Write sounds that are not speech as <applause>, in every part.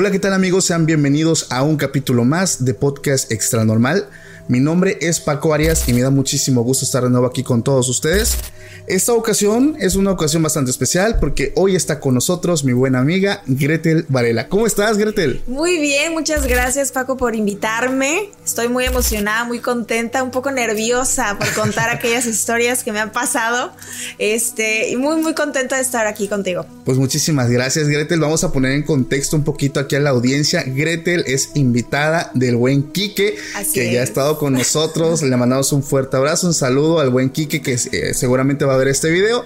Hola, ¿qué tal amigos? Sean bienvenidos a un capítulo más de Podcast Extra Normal. Mi nombre es Paco Arias y me da muchísimo gusto estar de nuevo aquí con todos ustedes. Esta ocasión es una ocasión bastante especial porque hoy está con nosotros mi buena amiga Gretel Varela. ¿Cómo estás, Gretel? Muy bien, muchas gracias Paco por invitarme. Estoy muy emocionada, muy contenta, un poco nerviosa por contar <laughs> aquellas historias que me han pasado. Este, y muy muy contenta de estar aquí contigo. Pues muchísimas gracias, Gretel. Vamos a poner en contexto un poquito aquí a la audiencia. Gretel es invitada del buen Quique, que ya ha estado con nosotros. Le mandamos un fuerte abrazo, un saludo al buen Quique que eh, seguramente va a ver este video.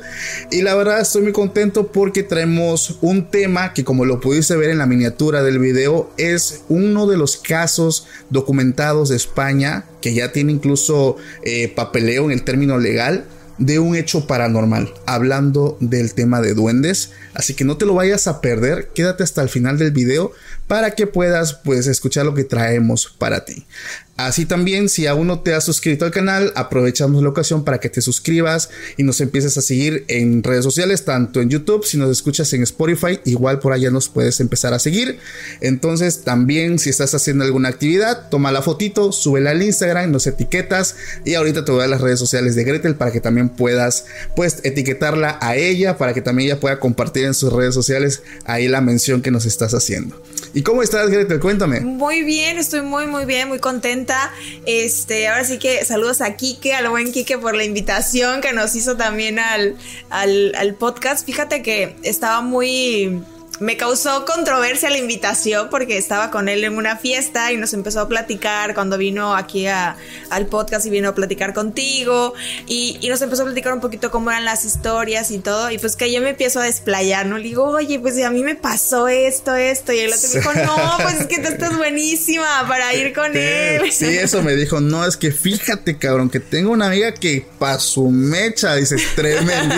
Y la verdad estoy muy contento porque traemos un tema que como lo pudiste ver en la miniatura del video es uno de los casos documentados de España que ya tiene incluso eh, papeleo en el término legal de un hecho paranormal, hablando del tema de duendes. Así que no te lo vayas a perder, quédate hasta el final del video para que puedas pues escuchar lo que traemos para ti. Así también, si aún no te has suscrito al canal, aprovechamos la ocasión para que te suscribas y nos empieces a seguir en redes sociales, tanto en YouTube, si nos escuchas en Spotify, igual por allá nos puedes empezar a seguir. Entonces, también si estás haciendo alguna actividad, toma la fotito, súbela al Instagram, nos etiquetas y ahorita te voy a las redes sociales de Gretel para que también puedas pues etiquetarla a ella, para que también ella pueda compartir en sus redes sociales ahí la mención que nos estás haciendo. ¿Y cómo estás, Gretel? Cuéntame. Muy bien, estoy muy, muy bien, muy contenta. Este, ahora sí que saludos a Kike, al buen Kike por la invitación que nos hizo también al, al podcast. Fíjate que estaba muy me causó controversia la invitación porque estaba con él en una fiesta y nos empezó a platicar cuando vino aquí a, al podcast y vino a platicar contigo y, y, nos empezó a platicar un poquito cómo eran las historias y todo y pues que yo me empiezo a desplayar, ¿no? Le digo, oye, pues a mí me pasó esto, esto y él otro me dijo, no, pues es que tú estás buenísima para ir con él. Sí, eso me dijo, no, es que fíjate, cabrón, que tengo una amiga que pa' su mecha, dice, tremendo.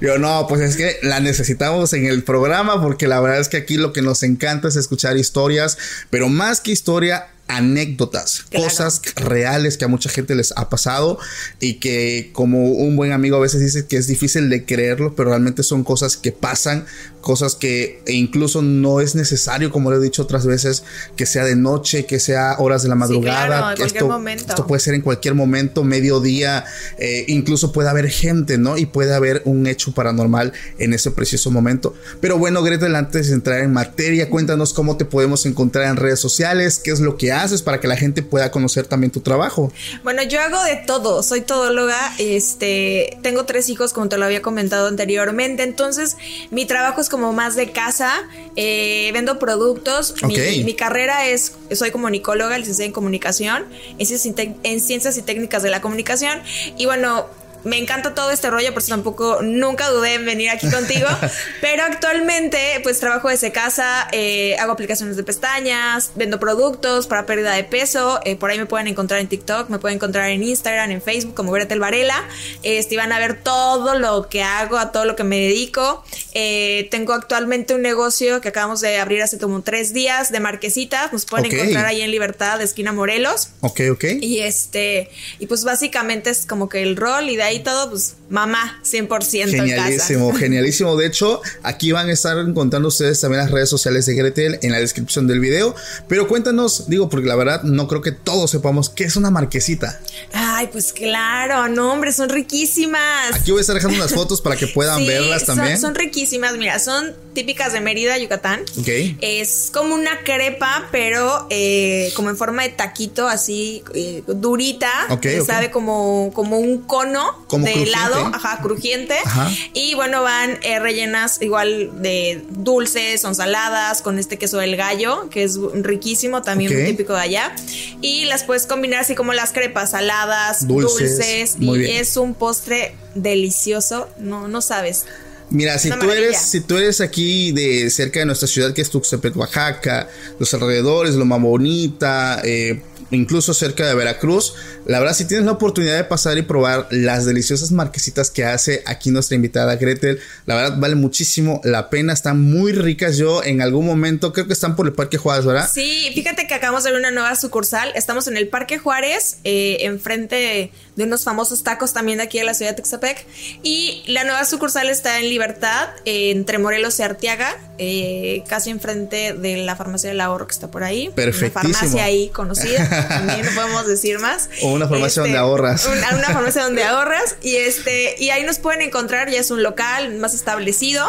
Yo, no, pues es que la necesitamos en el programa porque la la verdad es que aquí lo que nos encanta es escuchar historias, pero más que historia, anécdotas, cosas reales que a mucha gente les ha pasado y que como un buen amigo a veces dice que es difícil de creerlo, pero realmente son cosas que pasan, cosas que incluso no es necesario, como le he dicho otras veces, que sea de noche, que sea horas de la madrugada, sí, claro, esto, momento. esto puede ser en cualquier momento, mediodía, eh, incluso puede haber gente, ¿no? Y puede haber un hecho paranormal en ese preciso momento. Pero bueno, Gretel, antes de entrar en materia, cuéntanos cómo te podemos encontrar en redes sociales, qué es lo que haces para que la gente pueda conocer también tu trabajo? Bueno, yo hago de todo, soy todóloga, este, tengo tres hijos como te lo había comentado anteriormente, entonces mi trabajo es como más de casa, eh, vendo productos, okay. mi, mi, carrera es, soy comunicóloga, licenciada en comunicación, en ciencias, en ciencias y técnicas de la comunicación y bueno, me encanta todo este rollo, por eso tampoco nunca dudé en venir aquí contigo. <laughs> pero actualmente, pues trabajo desde casa, eh, hago aplicaciones de pestañas, vendo productos para pérdida de peso. Eh, por ahí me pueden encontrar en TikTok, me pueden encontrar en Instagram, en Facebook, como Gretel Varela. Este, van a ver todo lo que hago, a todo lo que me dedico. Eh, tengo actualmente un negocio que acabamos de abrir hace como tres días de marquesitas. Nos pueden encontrar ahí en Libertad, de esquina Morelos. Ok, ok. Y este, y pues básicamente es como que el rol y de ahí todo, pues mamá, 100% Genialísimo, en casa. genialísimo. De hecho, aquí van a estar encontrando ustedes también las redes sociales de Gretel en la descripción del video. Pero cuéntanos, digo, porque la verdad no creo que todos sepamos qué es una marquesita. Ay, pues claro, no, hombre, son riquísimas. Aquí voy a estar dejando unas fotos para que puedan <laughs> verlas también. Son, riquísimas, mira, son típicas de Mérida, Yucatán. Ok. Es como una crepa, pero eh, como en forma de taquito, así eh, durita. Ok, sabe como, como un cono como de helado, ajá, crujiente. Ajá. Y bueno, van eh, rellenas igual de dulces, son saladas, con este queso del gallo, que es riquísimo, también muy típico de allá. Y las puedes combinar así como las crepas, saladas, dulces, y es un postre delicioso, no, no sabes. Mira, si tú eres, si tú eres aquí de cerca de nuestra ciudad que es Tuxtepec, Oaxaca, los alrededores, Loma Bonita, eh, incluso cerca de Veracruz. La verdad, si tienes la oportunidad de pasar y probar las deliciosas marquesitas que hace aquí nuestra invitada Gretel, la verdad vale muchísimo la pena, están muy ricas. Yo en algún momento creo que están por el Parque Juárez, ¿verdad? Sí, fíjate que acabamos de ver una nueva sucursal. Estamos en el Parque Juárez, eh, enfrente de unos famosos tacos también de aquí de la ciudad de Texapec. Y la nueva sucursal está en Libertad, entre Morelos y Arteaga, eh, casi enfrente de la farmacia del ahorro que está por ahí. Perfectísimo. Una farmacia ahí conocida. <laughs> también no podemos decir más. O una farmacia donde este, ahorras. Una, una, farmacia donde <laughs> ahorras. Y este, y ahí nos pueden encontrar, ya es un local más establecido.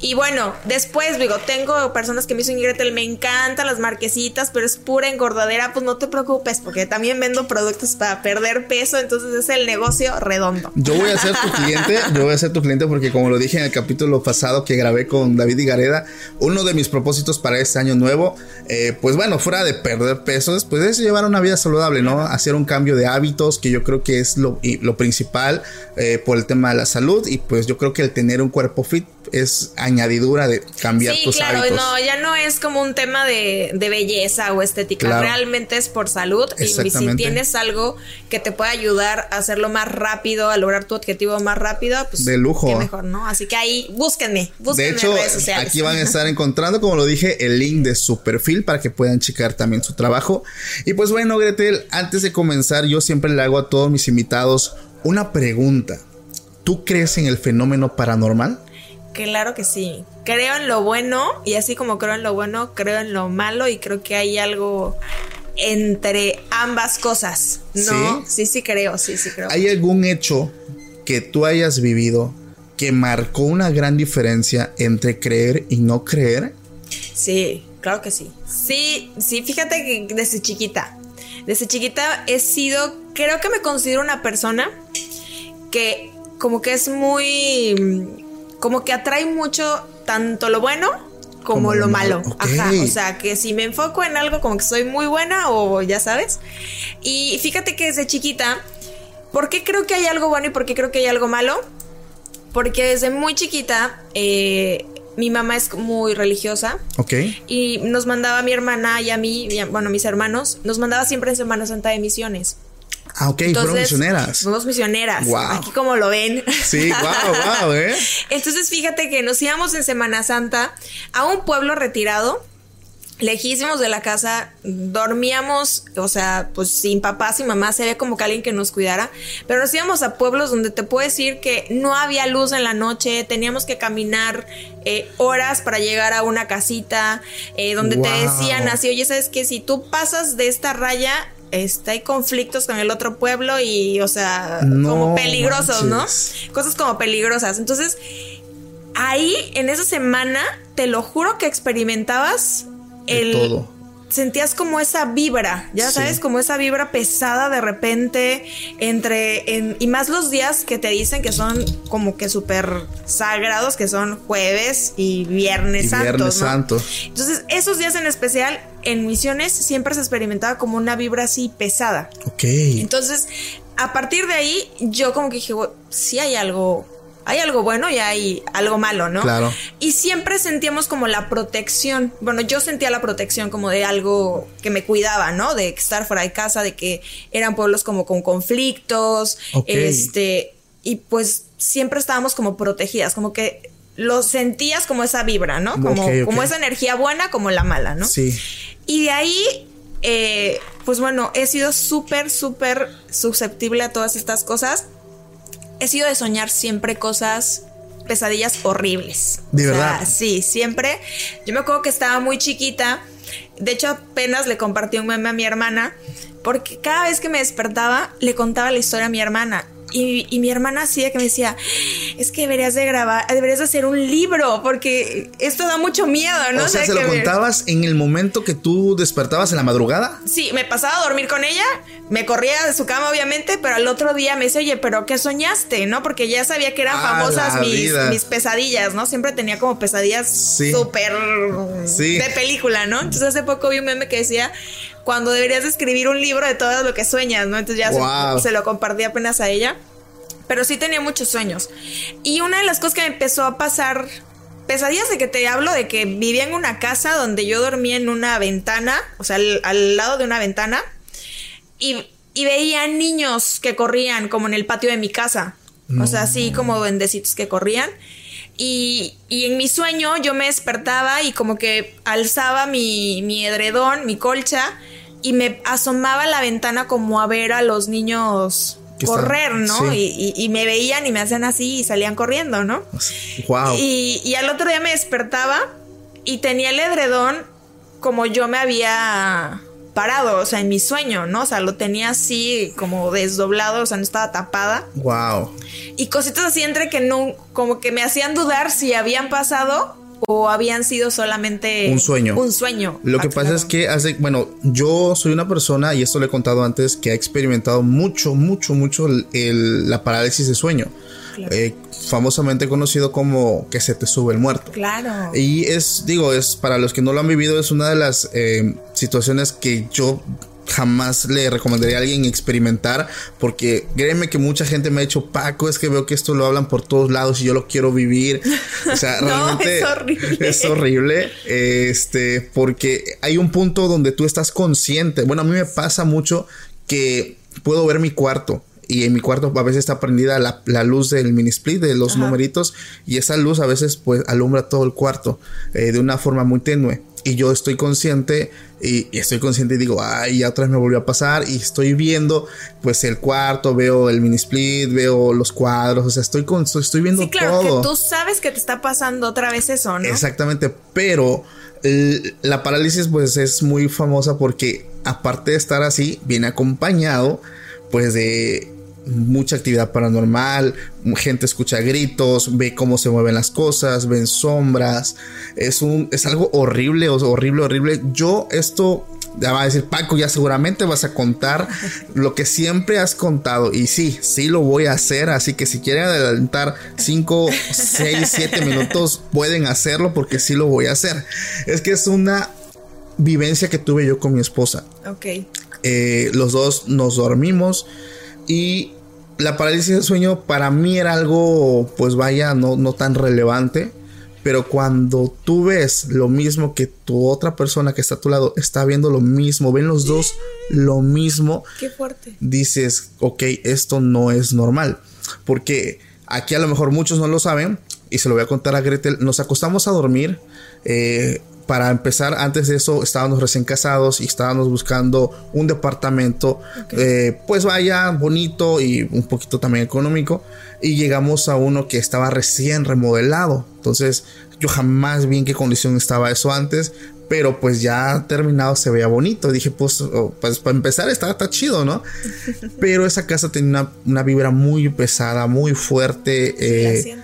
Y bueno, después, digo, tengo personas que me dicen, Gretel, me encantan las marquesitas, pero es pura engordadera, pues no te preocupes, porque también vendo productos para perder peso, entonces es el negocio redondo. Yo voy a ser tu cliente, <laughs> yo voy a ser tu cliente porque como lo dije en el capítulo pasado que grabé con David y Gareda, uno de mis propósitos para este año nuevo, eh, pues bueno, fuera de perder peso, pues es llevar una vida saludable, ¿no? Hacer un cambio de hábitos, que yo creo que es lo, lo principal eh, por el tema de la salud, y pues yo creo que el tener un cuerpo fit es añadidura de cambiar sí, tus claro, hábitos. no, ya no es como un tema de, de belleza o estética, realmente es por salud y si tienes algo que te pueda ayudar a hacerlo más rápido, a lograr tu objetivo más rápido, pues de lujo. Qué mejor, ¿no? Así que ahí búsquenme, búsquenme de hecho, en redes sociales. aquí van a <laughs> estar encontrando, como lo dije, el link de su perfil para que puedan checar también su trabajo. Y pues bueno, Gretel, antes de comenzar, yo siempre le hago a todos mis invitados una pregunta. ¿Tú crees en el fenómeno paranormal? Claro que sí. Creo en lo bueno y así como creo en lo bueno, creo en lo malo y creo que hay algo entre ambas cosas. ¿No? Sí, sí, creo, sí, sí creo. ¿Hay algún hecho que tú hayas vivido que marcó una gran diferencia entre creer y no creer? Sí, claro que sí. Sí, sí, fíjate que desde chiquita, desde chiquita he sido, creo que me considero una persona que como que es muy como que atrae mucho tanto lo bueno como, lo malo. Ajá. O sea, que si me enfoco en algo como que soy muy buena o ya sabes. Y fíjate que desde chiquita, ¿por qué creo que hay algo bueno y por qué creo que hay algo malo? Porque desde muy chiquita, eh, mi mamá es muy religiosa. Ok. Y nos mandaba a mi hermana y a mí, bueno, a mis hermanos, nos mandaba siempre en Semana Santa de misiones. Ah, ok, fueron misioneras. Fuimos misioneras. Aquí como lo ven. Sí, wow, wow, ¿eh? <laughs> Entonces fíjate que nos íbamos en Semana Santa a un pueblo retirado lejísimos de la casa, dormíamos, o sea, pues sin papás y mamás, se ve como que alguien que nos cuidara, pero nos íbamos a pueblos donde te puedo decir que no había luz en la noche, teníamos que caminar eh, horas para llegar a una casita, eh, donde te decían así, oye, ¿sabes que Si tú pasas de esta raya, este, hay conflictos con el otro pueblo y, o sea, como peligrosos, ¿no? Cosas como peligrosas. Entonces, ahí, en esa semana, te lo juro que experimentabas el... todo. Sentías como esa vibra, ya sabes, como esa vibra pesada de repente entre, en, y más los días que te dicen que son como que súper sagrados, que son jueves y viernes y Viernes santo. Entonces, esos días en especial en misiones siempre se experimentaba como una vibra así pesada. Ok. Entonces, a partir de ahí, yo como que dije, sí hay algo, hay algo bueno y hay algo malo, ¿no? Claro. Y siempre sentíamos como la protección. Bueno, yo sentía la protección como de algo que me cuidaba, ¿no? De estar fuera de casa, de que eran pueblos como con conflictos. Este. Y pues siempre estábamos como protegidas, como que lo sentías como esa vibra, ¿no? Como, como esa energía buena como la mala, ¿no? Sí. Y de ahí, eh, pues bueno, he sido súper, súper susceptible a todas estas cosas. He sido de soñar siempre cosas pesadillas horribles. De verdad. Sí, siempre. Yo me acuerdo que estaba muy chiquita. De hecho, apenas le compartí un meme a mi hermana. Porque cada vez que me despertaba, le contaba la historia a mi hermana. Y, mi hermana hacía que me decía, es que deberías de grabar, deberías de hacer un libro, porque esto da mucho miedo, ¿no? O sea, ¿se lo contabas en el momento que tú despertabas en la madrugada? Sí, me pasaba a dormir con ella, me corría de su cama, obviamente, pero al otro día me dice, oye, ¿pero qué soñaste? ¿No? Porque ya sabía que eran famosas mis, pesadillas, ¿no? Siempre tenía como pesadillas súper de película, ¿no? Entonces hace poco vi un meme que decía, cuando deberías escribir un libro de todo lo que sueñas, ¿no? Entonces ya se, lo compartí apenas a ella. Pero sí tenía muchos sueños. Y una de las cosas que me empezó a pasar, pesadillas de que te hablo, de que vivía en una casa donde yo dormía en una ventana, o sea, al, lado de una ventana, y, veía niños que corrían como en el patio de mi casa. O sea, así como duendecitos que corrían. Y, en mi sueño yo me despertaba y como que alzaba mi, mi edredón, mi colcha, y me asomaba a la ventana como a ver a los niños correr, ¿no? Y, me veían y me hacían así y salían corriendo, ¿no? Wow. Y, y al otro día me despertaba y tenía el edredón como yo me había parado, o sea, en mi sueño, ¿no? O sea, lo tenía así como desdoblado, o sea, no estaba tapada. Wow. Y cositas así entre que no, como que me hacían dudar si habían pasado o habían sido solamente un sueño. Un sueño. Lo que pasa es que hace, bueno, yo soy una persona, y esto lo he contado antes, que ha experimentado mucho, mucho, mucho la parálisis de sueño. Eh, famosamente conocido como que se te sube el muerto. Claro. Y es, digo, es para los que no lo han vivido, es una de las eh, situaciones que yo jamás le recomendaría a alguien experimentar porque créeme que mucha gente me ha dicho Paco es que veo que esto lo hablan por todos lados y yo lo quiero vivir o sea <laughs> realmente es horrible es horrible este porque hay un punto donde tú estás consciente bueno a mí me pasa mucho que puedo ver mi cuarto y en mi cuarto a veces está prendida la, luz del mini split de los numeritos y esa luz a veces pues alumbra todo el cuarto eh, de una forma muy tenue. Y yo estoy consciente y, estoy consciente y digo, ay, ya otra vez me volvió a pasar y estoy viendo pues el cuarto, veo el mini split, veo los cuadros, o sea, estoy con, estoy viendo sí, claro, que tú sabes que te está pasando otra vez eso, ¿no? Exactamente, pero la parálisis pues es muy famosa porque aparte de estar así, viene acompañado pues de mucha actividad paranormal, gente escucha gritos, ve cómo se mueven las cosas, ven sombras, es un es algo horrible, horrible, horrible. Yo esto ya va a decir Paco, ya seguramente vas a contar <laughs> lo que siempre has contado y sí, sí lo voy a hacer, así que si quieren adelantar 5, 6, 7 minutos pueden hacerlo porque sí lo voy a hacer. Es que es una vivencia que tuve yo con mi esposa. Ok. Eh, los dos nos dormimos y la parálisis del sueño para mí era algo, pues vaya, no, no tan relevante. Pero cuando tú ves lo mismo que tu otra persona que está a tu lado está viendo lo mismo, ven los dos lo mismo. Qué fuerte. Dices, ok, esto no es normal. Porque aquí a lo mejor muchos no lo saben, y se lo voy a contar a Gretel. Nos acostamos a dormir. Eh, para empezar, antes de eso estábamos recién casados y estábamos buscando un departamento, eh, pues vaya, bonito y un poquito también económico. Y llegamos a uno que estaba recién remodelado. Entonces, yo jamás vi en qué condición estaba eso antes, pero pues ya terminado se veía bonito. Dije, pues, oh, pues para empezar está, está chido, ¿no? <laughs> pero esa casa tenía una, vibra muy pesada, muy fuerte. Eh,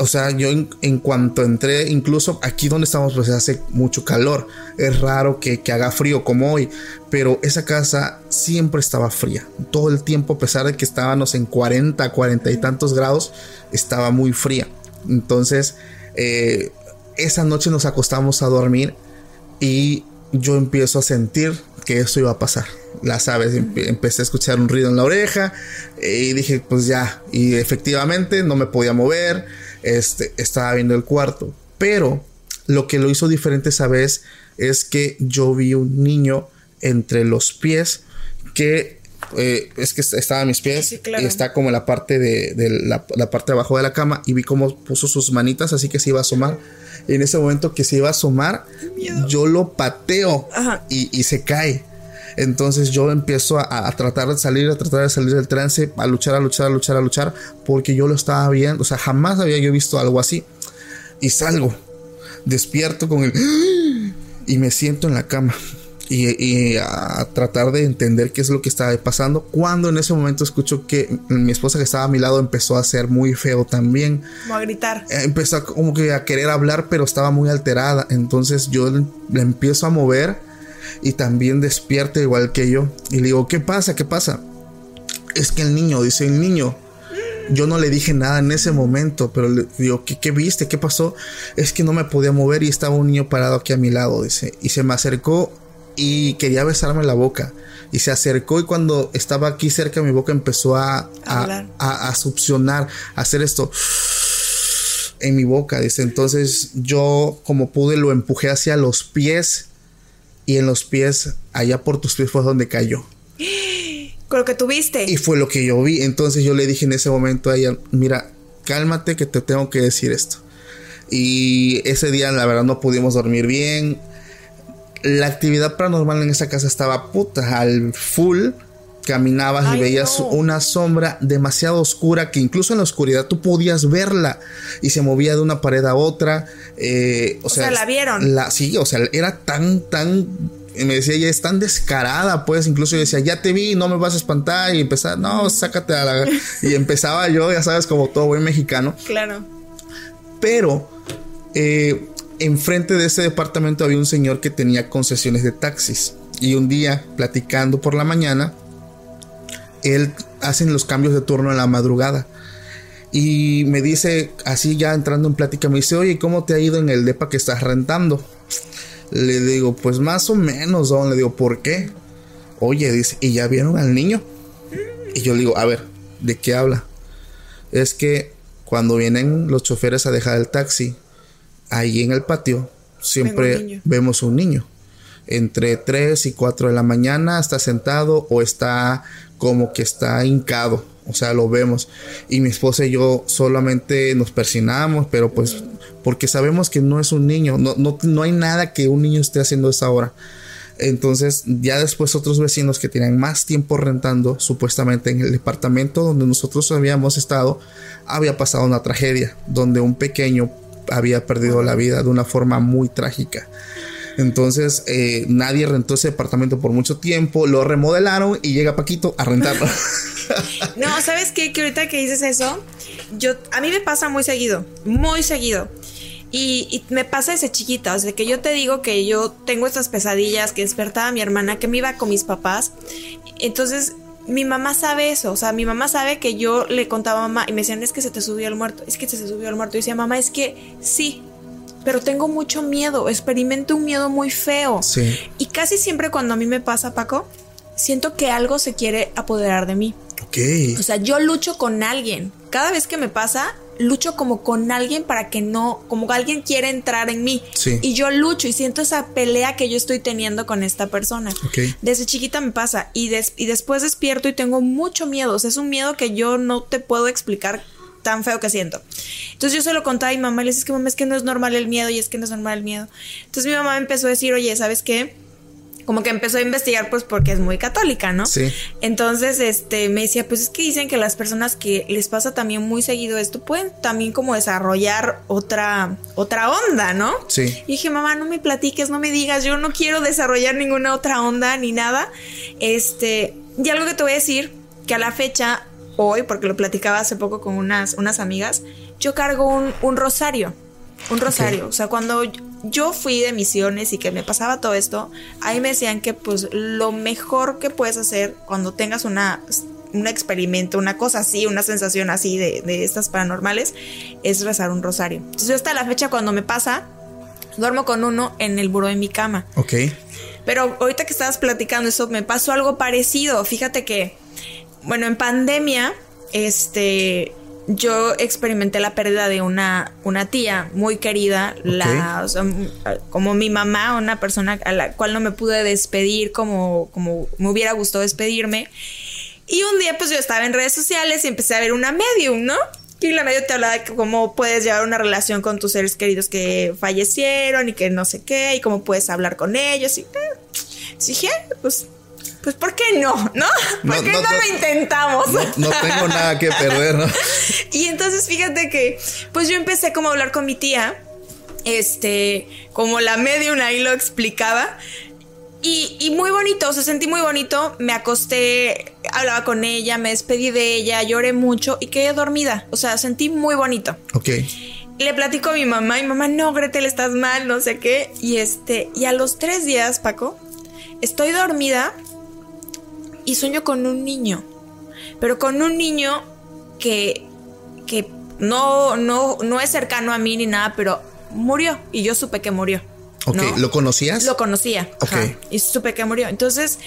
o sea, yo en, cuanto entré, incluso aquí donde estamos, pues hace mucho calor. Es raro que, haga frío como hoy, pero esa casa siempre estaba fría. Todo el tiempo, a pesar de que estábamos en 40, 40 y tantos grados, estaba muy fría. Entonces, eh, esa noche nos acostamos a dormir y yo empiezo a sentir que eso iba a pasar. Las aves, empecé a escuchar un ruido en la oreja y dije, pues ya, y efectivamente no me podía mover este, estaba viendo el cuarto. Pero lo que lo hizo diferente esa vez es que yo vi un niño entre los pies que eh, es que estaba a mis pies y está como en la parte de, la, parte de abajo de la cama y vi cómo puso sus manitas así que se iba a asomar. Y en ese momento que se iba a asomar, yo lo pateo y, se cae. Entonces yo empiezo a, tratar de salir, a tratar de salir del trance, a luchar, a luchar, a luchar, a luchar, porque yo lo estaba viendo, o sea, jamás había yo visto algo así. Y salgo, despierto con el... Y me siento en la cama y, a tratar de entender qué es lo que estaba pasando. Cuando en ese momento escucho que mi esposa que estaba a mi lado empezó a ser muy feo también. Como a gritar. Eh, empezó como que a querer hablar, pero estaba muy alterada. Entonces yo le empiezo a mover y también despierta igual que yo. Y le digo, ¿qué pasa? ¿Qué pasa? Es que el niño, dice el niño. Yo no le dije nada en ese momento, pero le digo, ¿qué, ¿qué, viste? ¿Qué pasó? Es que no me podía mover y estaba un niño parado aquí a mi lado, dice. Y se me acercó y quería besarme la boca. Y se acercó y cuando estaba aquí cerca de mi boca empezó a, a, a, succionar, a hacer esto en mi boca. Dice, entonces yo como pude lo empujé hacia los pies y en los pies, allá por tus pies fue donde cayó. <gasps> Con lo que tuviste. Y fue lo que yo vi. Entonces yo le dije en ese momento a ella, mira, cálmate que te tengo que decir esto. Y ese día la verdad no pudimos dormir bien la actividad paranormal en esa casa estaba puta al full. Caminabas y veías una sombra demasiado oscura que incluso en la oscuridad tú podías verla y se movía de una pared a otra. Eh, o, sea, la vieron. La, sí, o sea, era tan, tan me decía, ella es tan descarada, pues incluso yo decía, ya te vi, no me vas a espantar y empezaba, no, sácate a la... <laughs> y empezaba yo, ya sabes, como todo buen mexicano. Claro. Pero eh, enfrente de ese departamento había un señor que tenía concesiones de taxis. Y un día, platicando por la mañana, él hace los cambios de turno en la madrugada. Y me dice, así ya entrando en plática, me dice, oye, ¿cómo te ha ido en el depa que estás rentando? Le digo, pues más o menos, don. Le digo, ¿por qué? Oye, dice, ¿y ya vieron al niño? Y yo le digo, a ver, ¿de qué habla? Es que cuando vienen los choferes a dejar el taxi, ahí en el patio siempre vemos un niño. Entre 3 y 4 de la mañana está sentado o está como que está hincado. O sea, lo vemos. Y mi esposa y yo solamente nos persinamos, pero pues porque sabemos que no es un niño. No, no, no hay nada que un niño esté haciendo a esa hora. Entonces, ya después otros vecinos que tenían más tiempo rentando, supuestamente en el departamento donde nosotros habíamos estado, había pasado una tragedia, donde un pequeño había perdido la vida de una forma muy trágica. Entonces eh, nadie rentó ese departamento por mucho tiempo, lo remodelaron y llega Paquito a rentarlo. <laughs> no, ¿sabes qué? Que ahorita que dices eso, yo, a mí me pasa muy seguido, muy seguido. Y, y, me pasa ese chiquita, o sea, que yo te digo que yo tengo estas pesadillas, que despertaba mi hermana, que me iba con mis papás. Entonces mi mamá sabe eso, o sea, mi mamá sabe que yo le contaba a mamá y me decían, es que se te subió el muerto, es que se te subió el muerto. Y decía, mamá, es que sí, pero tengo mucho miedo, experimento un miedo muy feo. Sí. Y casi siempre cuando a mí me pasa, Paco, siento que algo se quiere apoderar de mí. Ok. O sea, yo lucho con alguien. Cada vez que me pasa, lucho como con alguien para que no, como que alguien quiere entrar en mí. Y yo lucho y siento esa pelea que yo estoy teniendo con esta persona. Desde chiquita me pasa y, y después despierto y tengo mucho miedo. O sea, es un miedo que yo no te puedo explicar tan feo que siento. Entonces yo se lo contaba a mi mamá y le decía, es que mamá, es que no es normal el miedo y es que no es normal el miedo. Entonces mi mamá empezó a decir, oye, ¿sabes qué? Como que empezó a investigar pues porque es muy católica, ¿no? Sí. Entonces, este, me decía, pues es que dicen que las personas que les pasa también muy seguido esto pueden también como desarrollar otra, otra onda, ¿no? Sí. Y dije, mamá, no me platiques, no me digas, yo no quiero desarrollar ninguna otra onda ni nada. Este, y algo que te voy a decir, que a la fecha, hoy, porque lo platicaba hace poco con unas, unas amigas, yo cargo un, un rosario. Un rosario. O sea, cuando yo fui de misiones y que me pasaba todo esto, ahí me decían que pues lo mejor que puedes hacer cuando tengas una un experimento, una cosa así, una sensación así de, de estas paranormales, es rezar un rosario. Entonces yo hasta la fecha cuando me pasa, duermo con uno en el buró de mi cama. Ok. Pero ahorita que estabas platicando eso, me pasó algo parecido. Fíjate que, bueno, en pandemia, este, yo experimenté la pérdida de una, una tía muy querida, la, como mi mamá, una persona a la cual no me pude despedir como, como me hubiera gustado despedirme. Y un día pues yo estaba en redes sociales y empecé a ver una medium, ¿no? Y la medium te hablaba de cómo puedes llevar una relación con tus seres queridos que fallecieron y que no sé qué, y cómo puedes hablar con ellos. Y eh, dije, pues pues ¿por qué no? ¿No? ¿Por qué no, lo intentamos? No, tengo nada que perder, ¿no? <laughs> y entonces fíjate que, pues yo empecé como a hablar con mi tía, este, como la medium ahí lo explicaba. Y, y, muy bonito, o sea, sentí muy bonito. Me acosté, hablaba con ella, me despedí de ella, lloré mucho y quedé dormida. O sea, sentí muy bonito. Ok. Le platico a mi mamá y mamá, no, Gretel, estás mal, no sé qué. Y este, y a los tres días, Paco, estoy dormida y sueño con un niño, pero con un niño que, que no, no, no es cercano a mí ni nada, pero murió y yo supe que murió. Ok, ¿lo conocías? Lo conocía. Ok. y supe que murió. Entonces,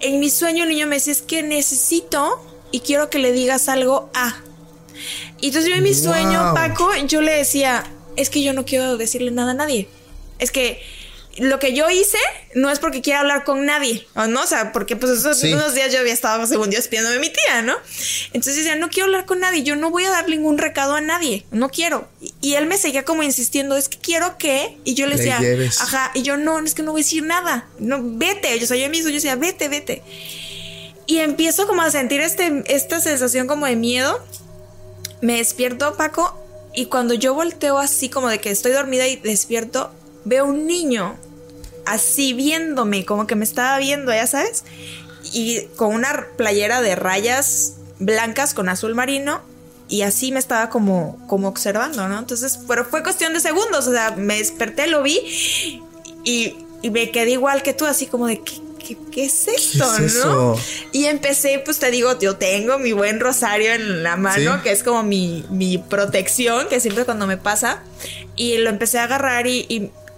en mi sueño el niño me decía, es que necesito y quiero que le digas algo a. Y entonces yo en mi sueño, Paco, yo le decía, es que yo no quiero decirle nada a nadie. Es que lo que yo hice no es porque quiera hablar con nadie, ¿no? O sea, porque pues esos unos días yo había estado, según Dios, pidiéndome a mi tía, ¿no? Entonces decía, no quiero hablar con nadie, yo no voy a dar ningún recado a nadie, no quiero. Y, él me seguía como insistiendo, es que quiero que, y yo le decía, ajá, y yo no, es que no voy a decir nada, no, vete, yo, o sea, yo mismo, yo decía, vete, vete. Y empiezo como a sentir este, esta sensación como de miedo, me despierto, Paco, y cuando yo volteo así como de que estoy dormida y despierto, veo un niño así viéndome, como que me estaba viendo, ya sabes, y con una playera de rayas blancas con azul marino y así me estaba como, como observando, ¿no? Entonces, pero fue cuestión de segundos, o sea, me desperté, lo vi y, me quedé igual que tú, así como de, ¿qué, qué, es esto, no? Y empecé, pues te digo, yo tengo mi buen rosario en la mano, que es como mi, mi, protección, que siempre cuando me pasa, y lo empecé a agarrar y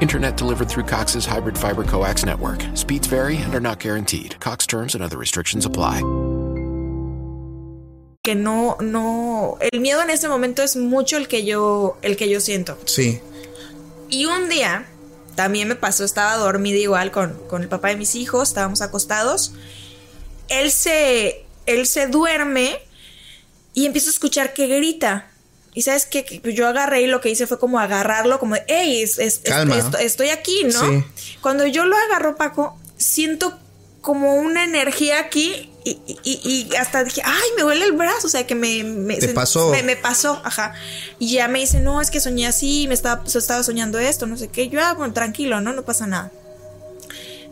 Internet delivered through Cox's hybrid fiber coax network. Speeds vary and are not guaranteed. Cox terms and other restrictions apply. Que no, no, el miedo en este momento es mucho el que yo, el que yo siento. Sí. Y un día también me pasó, estaba dormida igual con, con el papá de mis hijos, estábamos acostados. Él se, él se duerme y empiezo a escuchar que grita. Y sabes que yo agarré y lo que hice fue como agarrarlo, como, hey, estoy aquí, ¿no? Cuando yo lo agarro, Paco, siento como una energía aquí y, hasta dije, ay, me duele el brazo, o sea, que me... me ¿Te pasó? Me, pasó, ajá. Y ya me dice, no, es que soñé así, me estaba, estaba soñando esto, no sé qué. Yo, ah, bueno, tranquilo, ¿no? No pasa nada.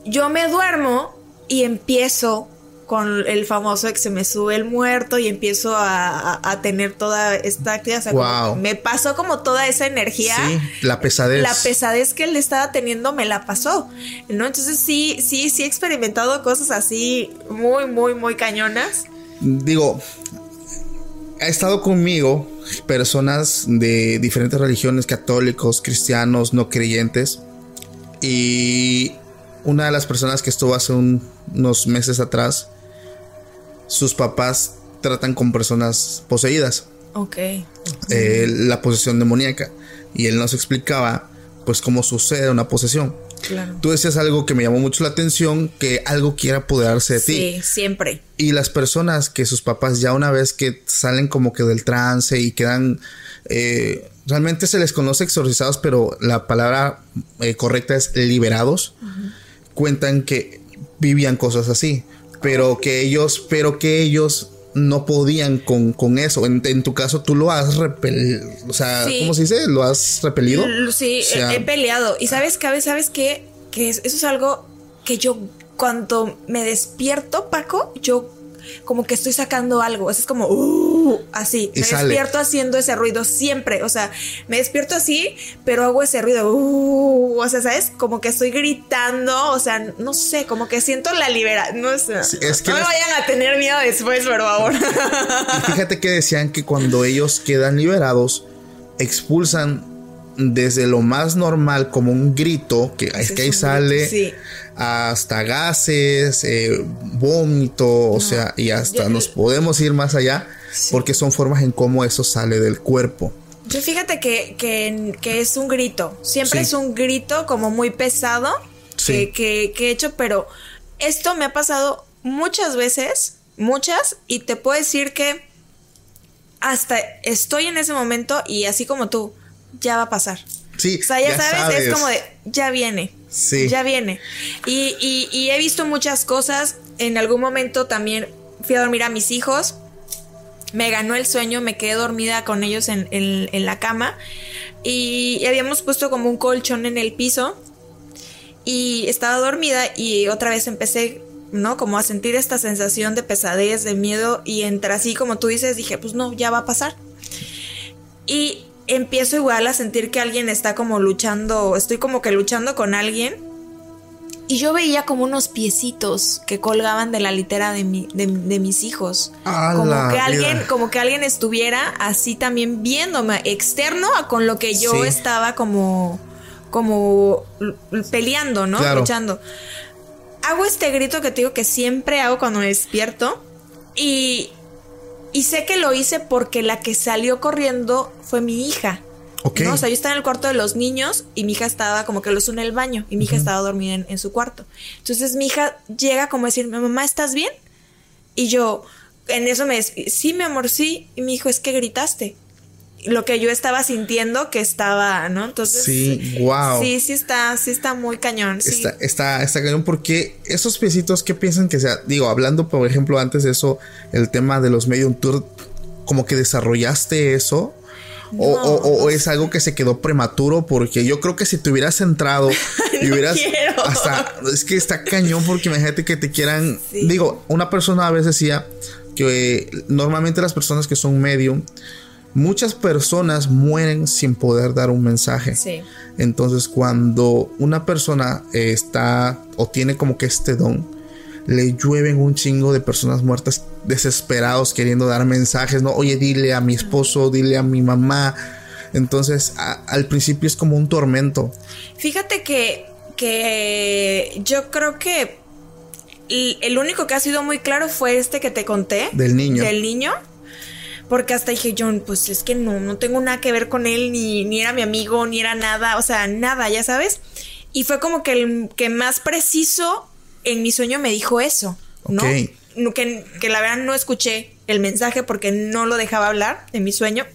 Yo me duermo y empiezo con el famoso que se me sube el muerto y empiezo a, tener toda esta actividad. me pasó como toda esa energía. Sí, la pesadez. La pesadez que él estaba teniendo me la pasó. ¿No? Entonces sí, sí, sí he experimentado cosas así muy, muy, muy cañonas. Digo, ha estado conmigo personas de diferentes religiones, católicos, cristianos, no creyentes. Y una de las personas que estuvo hace unos meses atrás sus papás tratan con personas poseídas. Ok. Eh, la posesión demoníaca. Y él nos explicaba, pues, cómo sucede una posesión. Claro. Tú decías algo que me llamó mucho la atención, que algo quiera apoderarse de ti. Sí, siempre. Y las personas que sus papás ya una vez que salen como que del trance y quedan... Eh, realmente se les conoce exorcizados, pero la palabra eh, correcta es liberados. Cuentan que vivían cosas así pero que ellos, pero que ellos no podían con, con eso. En, tu caso, tú lo has repelido. O sea, ¿cómo se dice? ¿Lo has repelido? Sí, he, peleado. Y sabes, Cabe, ¿sabes qué? Que eso es algo que yo, cuando me despierto, Paco, yo como que estoy sacando algo. es como, uh, así. me despierto haciendo ese ruido siempre. O sea, me despierto así, pero hago ese ruido. Uh, o sea, ¿sabes? Como que estoy gritando. O sea, no sé, como que siento la liberación. No sé. es que no me vayan a tener miedo después, por favor. <laughs> fíjate que decían que cuando ellos quedan liberados, expulsan desde lo más normal como un grito, que es que ahí sale, hasta gases, eh, vómito, o sea, y hasta nos podemos ir más allá, porque son formas en cómo eso sale del cuerpo. Yo fíjate que, que, es un grito, siempre es un grito como muy pesado que, que he hecho, pero esto me ha pasado muchas veces, muchas, y te puedo decir que hasta estoy en ese momento y así como tú, ya va a pasar. Sí. O sea, ya, sabes, es como de, ya viene. Sí. Ya viene. Y, y, he visto muchas cosas. En algún momento también fui a dormir a mis hijos. Me ganó el sueño, me quedé dormida con ellos en, en, la cama. Y habíamos puesto como un colchón en el piso. Y estaba dormida y otra vez empecé, ¿no? Como a sentir esta sensación de pesadez, de miedo. Y entre así, como tú dices, dije, pues no, ya va a pasar. Y empiezo igual a sentir que alguien está como luchando, estoy como que luchando con alguien. Y yo veía como unos piecitos que colgaban de la litera de, de, mis hijos. como que alguien, como que alguien estuviera así también viéndome, externo a con lo que yo estaba como, como peleando, ¿no? Luchando. Hago este grito que te digo que siempre hago cuando me despierto. Y y sé que lo hice porque la que salió corriendo fue mi hija. Okay. O sea, yo estaba en el cuarto de los niños y mi hija estaba como que los une el baño y mi hija estaba dormida en, su cuarto. Entonces mi hija llega como a decirme, mamá, ¿estás bien? Y yo, en eso me dice, sí, mi amor, sí. Y mi hijo, es que gritaste lo que yo estaba sintiendo que estaba, ¿no? Entonces. Sí, wow. Sí, sí está, sí está muy cañón. Está, está, está cañón porque esos piecitos, ¿qué piensan que sea? Digo, hablando, por ejemplo, antes de eso, el tema de los medium tour, como que desarrollaste eso. o, es algo que se quedó prematuro porque yo creo que si te hubieras centrado <laughs> y hubieras hasta es que está cañón porque imagínate que te quieran digo una persona a veces decía que normalmente las personas que son medium muchas personas mueren sin poder dar un mensaje. Entonces, cuando una persona está o tiene como que este don, le llueven un chingo de personas muertas desesperados queriendo dar mensajes, ¿no? Oye, dile a mi esposo, dile a mi mamá. Entonces, al principio es como un tormento. Fíjate que, que yo creo que el único que ha sido muy claro fue este que te conté. Del niño. Del niño porque hasta dije, John, pues es que no, no tengo nada que ver con él, ni, ni era mi amigo, ni era nada, o sea, nada, ya sabes. Y fue como que el que más preciso en mi sueño me dijo eso, ¿no? Que, que la verdad no escuché el mensaje porque no lo dejaba hablar en mi sueño.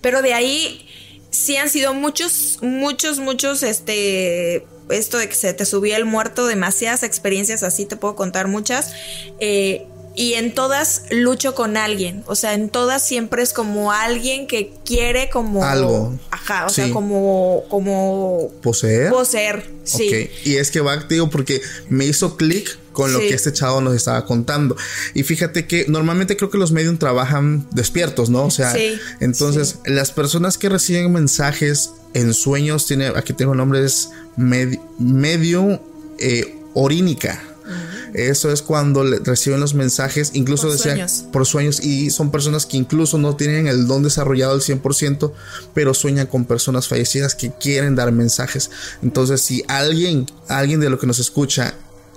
Pero de ahí sí han sido muchos, muchos, muchos, este, esto de que se te subía el muerto, demasiadas experiencias así, te puedo contar muchas. Eh, y en todas lucho con alguien. O sea, en todas siempre es como alguien que quiere como. Algo. Ajá, o sea, como. como. Poseer. Poseer, sí. Y es que va, digo, porque me hizo clic con lo que este chavo nos estaba contando. Y fíjate que normalmente creo que los medium trabajan despiertos, ¿no? O sea, entonces las personas que reciben mensajes en sueños, tiene, aquí tengo el nombre, es medium eh, orínica. Eso es cuando reciben los mensajes, incluso por sueños. por sueños, y son personas que incluso no tienen el don desarrollado al 100%, pero sueñan con personas fallecidas que quieren dar mensajes. Entonces, si alguien, alguien de lo que nos escucha,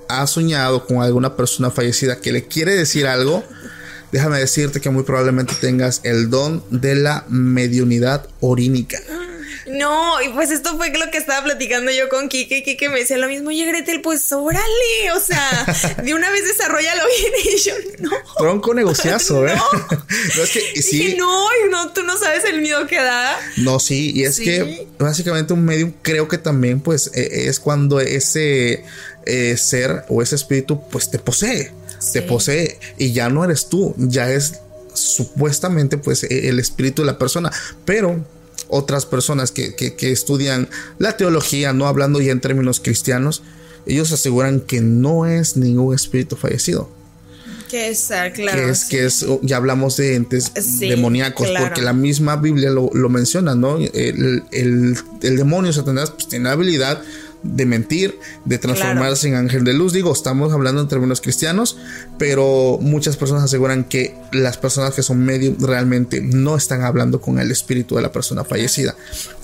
ha soñado con alguna persona fallecida que le quiere decir algo, <laughs> déjame decirte que muy probablemente tengas el don de la mediunidad orínica. No, y pues esto fue lo que estaba platicando yo con Kike. Kike me decía lo mismo. Oye, Gretel, pues órale. O sea, de una vez desarrollalo bien. <laughs> Y yo, no. Tronco negociazo, <laughs> ¿eh? No, es que sí. no, no, tú no sabes el miedo que da. No, sí. Y es que básicamente un medium creo que también, pues, e, es cuando ese eh, ser o ese espíritu, pues te posee. te posee y ya no eres tú, ya es supuestamente pues e, el espíritu de la persona, pero otras personas que, que, estudian la teología, no hablando ya en términos cristianos, ellos aseguran que no es ningún espíritu fallecido. Que es, ah, claro. Que es, que es, ya hablamos de entes demoníacos, porque la misma Biblia lo, menciona, ¿no? El, el, el demonio, Satanás, pues tiene la habilidad de mentir, de transformarse en ángel de luz. Digo, estamos hablando en términos cristianos, pero muchas personas aseguran que las personas que son medium realmente no están hablando con el espíritu de la persona fallecida.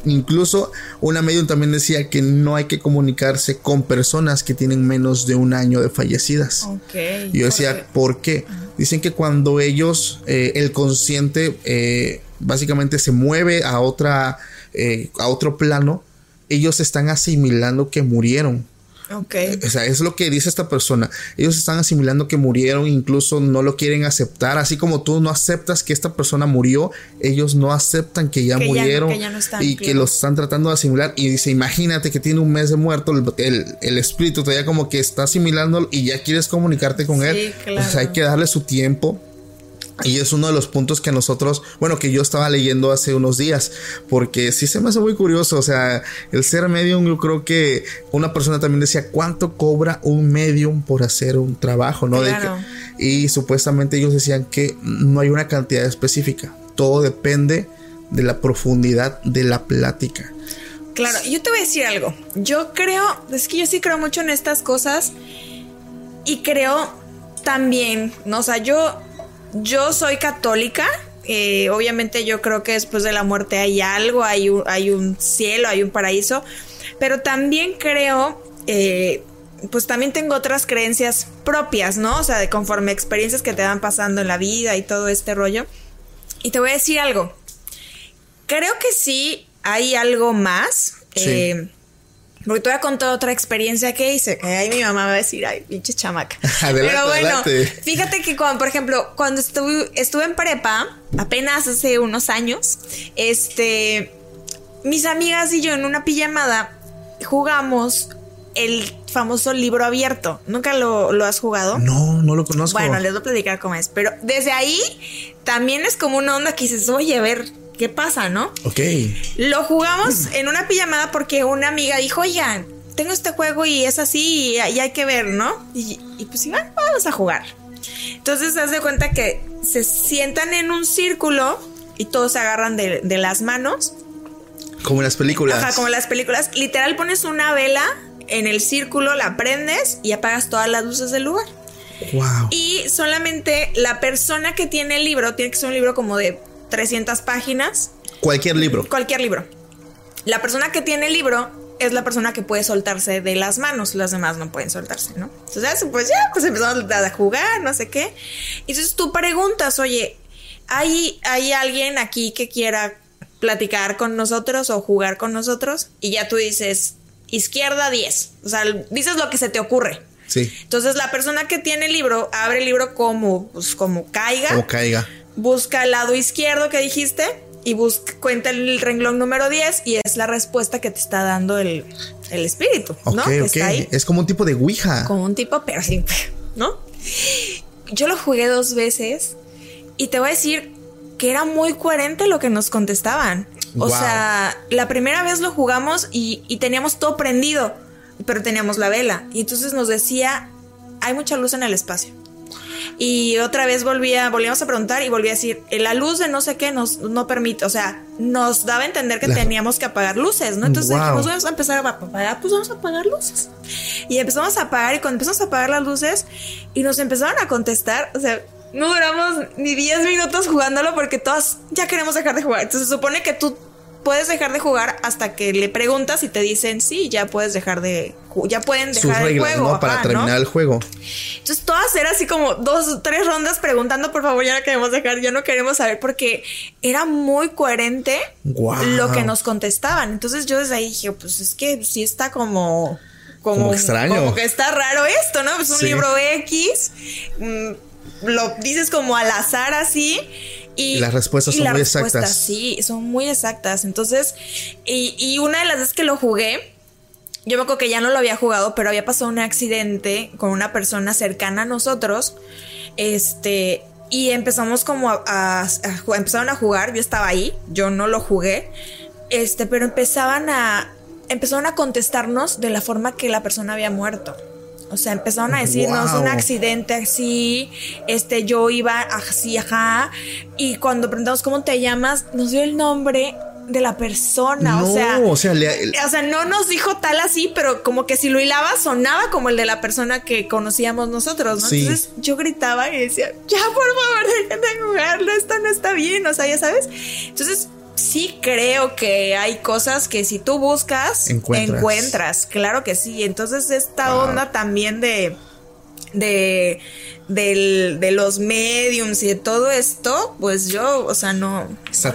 Incluso una medium también decía que no hay que comunicarse con personas que tienen menos de un año de fallecidas. Yo decía, ¿por qué? Dicen que cuando ellos, eh, el consciente, eh, básicamente se mueve a otra, eh, a otro plano, ellos están asimilando que murieron. Ok. O sea, es lo que dice esta persona. Ellos están asimilando que murieron, incluso no lo quieren aceptar. Así como tú no aceptas que esta persona murió, ellos no aceptan que ya murieron y que los están tratando de asimilar. Y dice, imagínate que tiene un mes de muerto, el, espíritu todavía como que está asimilando y ya quieres comunicarte con él. O sea, hay que darle su tiempo y es uno de los puntos que nosotros, bueno, que yo estaba leyendo hace unos días, porque sí se me hace muy curioso, o sea, el ser medium, yo creo que una persona también decía, ¿cuánto cobra un medium por hacer un trabajo? ¿no? y supuestamente ellos decían que no hay una cantidad específica, todo depende de la profundidad de la plática. Claro, yo te voy a decir algo, yo creo, es que yo sí creo mucho en estas cosas y creo también, ¿no? o sea, yo yo soy católica. Eh, obviamente yo creo que después de la muerte hay algo, hay un, hay un cielo, hay un paraíso. Pero también creo, eh, pues también tengo otras creencias propias, ¿no? O sea, de conforme experiencias que te van pasando en la vida y todo este rollo. Y te voy a decir algo. Creo que sí hay algo más. Eh, porque te voy a contar otra experiencia que hice, que ahí mi mamá va a decir, ay, pinche chamaca. <laughs> Pero bueno, fíjate que cuando, por ejemplo, cuando estuve, estuve en prepa, apenas hace unos años, este, mis amigas y yo en una pijamada jugamos el famoso libro abierto. ¿Nunca lo, lo, has jugado? No, no lo conozco. Bueno, les voy a platicar cómo es. Pero desde ahí también es como una onda que dices, oye, a ver, ¿qué pasa, no? Ok. Lo jugamos en una pijamada porque una amiga dijo, oigan, tengo este juego y es así y, hay que ver, ¿no? Y, pues igual, vamos a jugar. Entonces, haz de cuenta que se sientan en un círculo y todos se agarran de, las manos. Como en las películas. Ajá, como en las películas. Literal pones una vela en el círculo, la prendes y apagas todas las luces del lugar. Wow. Y solamente la persona que tiene el libro, tiene que ser un libro como de 300 páginas. Cualquier libro. Cualquier libro. La persona que tiene el libro es la persona que puede soltarse de las manos, las demás no pueden soltarse, ¿no? Entonces, pues ya, pues empezamos a jugar, no sé qué. Y entonces tú preguntas, oye, ¿hay, ¿hay alguien aquí que quiera platicar con nosotros o jugar con nosotros? Y ya tú dices, izquierda 10. O sea, dices lo que se te ocurre. Sí. Entonces la persona que tiene el libro abre el libro como, pues, como caiga. Como caiga busca el lado izquierdo que dijiste y busca, cuenta el renglón número 10 y es la respuesta que te está dando el, espíritu, ¿no? Es como un tipo de Ouija. Como un tipo, pero sí, ¿no? Yo lo jugué dos veces y te voy a decir que era muy coherente lo que nos contestaban. O sea, la primera vez lo jugamos y, y teníamos todo prendido, pero teníamos la vela. Y entonces nos decía, hay mucha luz en el espacio. Y otra vez volvía, volvíamos a preguntar y volvía a decir, eh, la luz de no sé qué nos no permite, o sea, nos daba a entender que teníamos que apagar luces, ¿no? Entonces dijimos, vamos a empezar a apagar, pues vamos a apagar luces. Y empezamos a apagar y cuando empezamos a apagar las luces y nos empezaron a contestar, o sea, no duramos ni 10 minutos jugándolo porque todas ya queremos dejar de jugar. Entonces se supone que tú puedes dejar de jugar hasta que le preguntas y te dicen sí, ya puedes dejar de ya pueden dejar el juego para terminar el juego. Entonces todas eran así como dos, tres rondas preguntando por favor ya no queremos dejar, ya no queremos saber porque era muy coherente lo que nos contestaban. Entonces yo desde ahí dije pues es que sí está como como, extraño, como que está raro esto, ¿no? Es un libro X, mm, lo dices como al azar así y, las respuestas son muy exactas. Sí, son muy exactas. Entonces, y, una de las veces que lo jugué, yo me acuerdo que ya no lo había jugado, pero había pasado un accidente con una persona cercana a nosotros. Este, y empezamos como a, empezaron a jugar, yo estaba ahí, yo no lo jugué. Este, pero empezaban a empezaron a contestarnos de la forma que la persona había muerto. O sea, empezaron a decirnos un accidente así, este, yo iba así, ajá. Y cuando preguntamos cómo te llamas, nos dio el nombre de la persona. o sea, o sea, no nos dijo tal así, pero como que si lo hilaba sonaba como el de la persona que conocíamos nosotros, ¿no? Entonces yo gritaba y decía, ya por favor, dejen de jugarlo, esto no está bien, o sea, ya sabes. Entonces sí creo que hay cosas que si tú buscas, encuentras. Claro que sí. Entonces, esta onda también de. de. de los mediums y de todo esto, pues yo, o sea, no,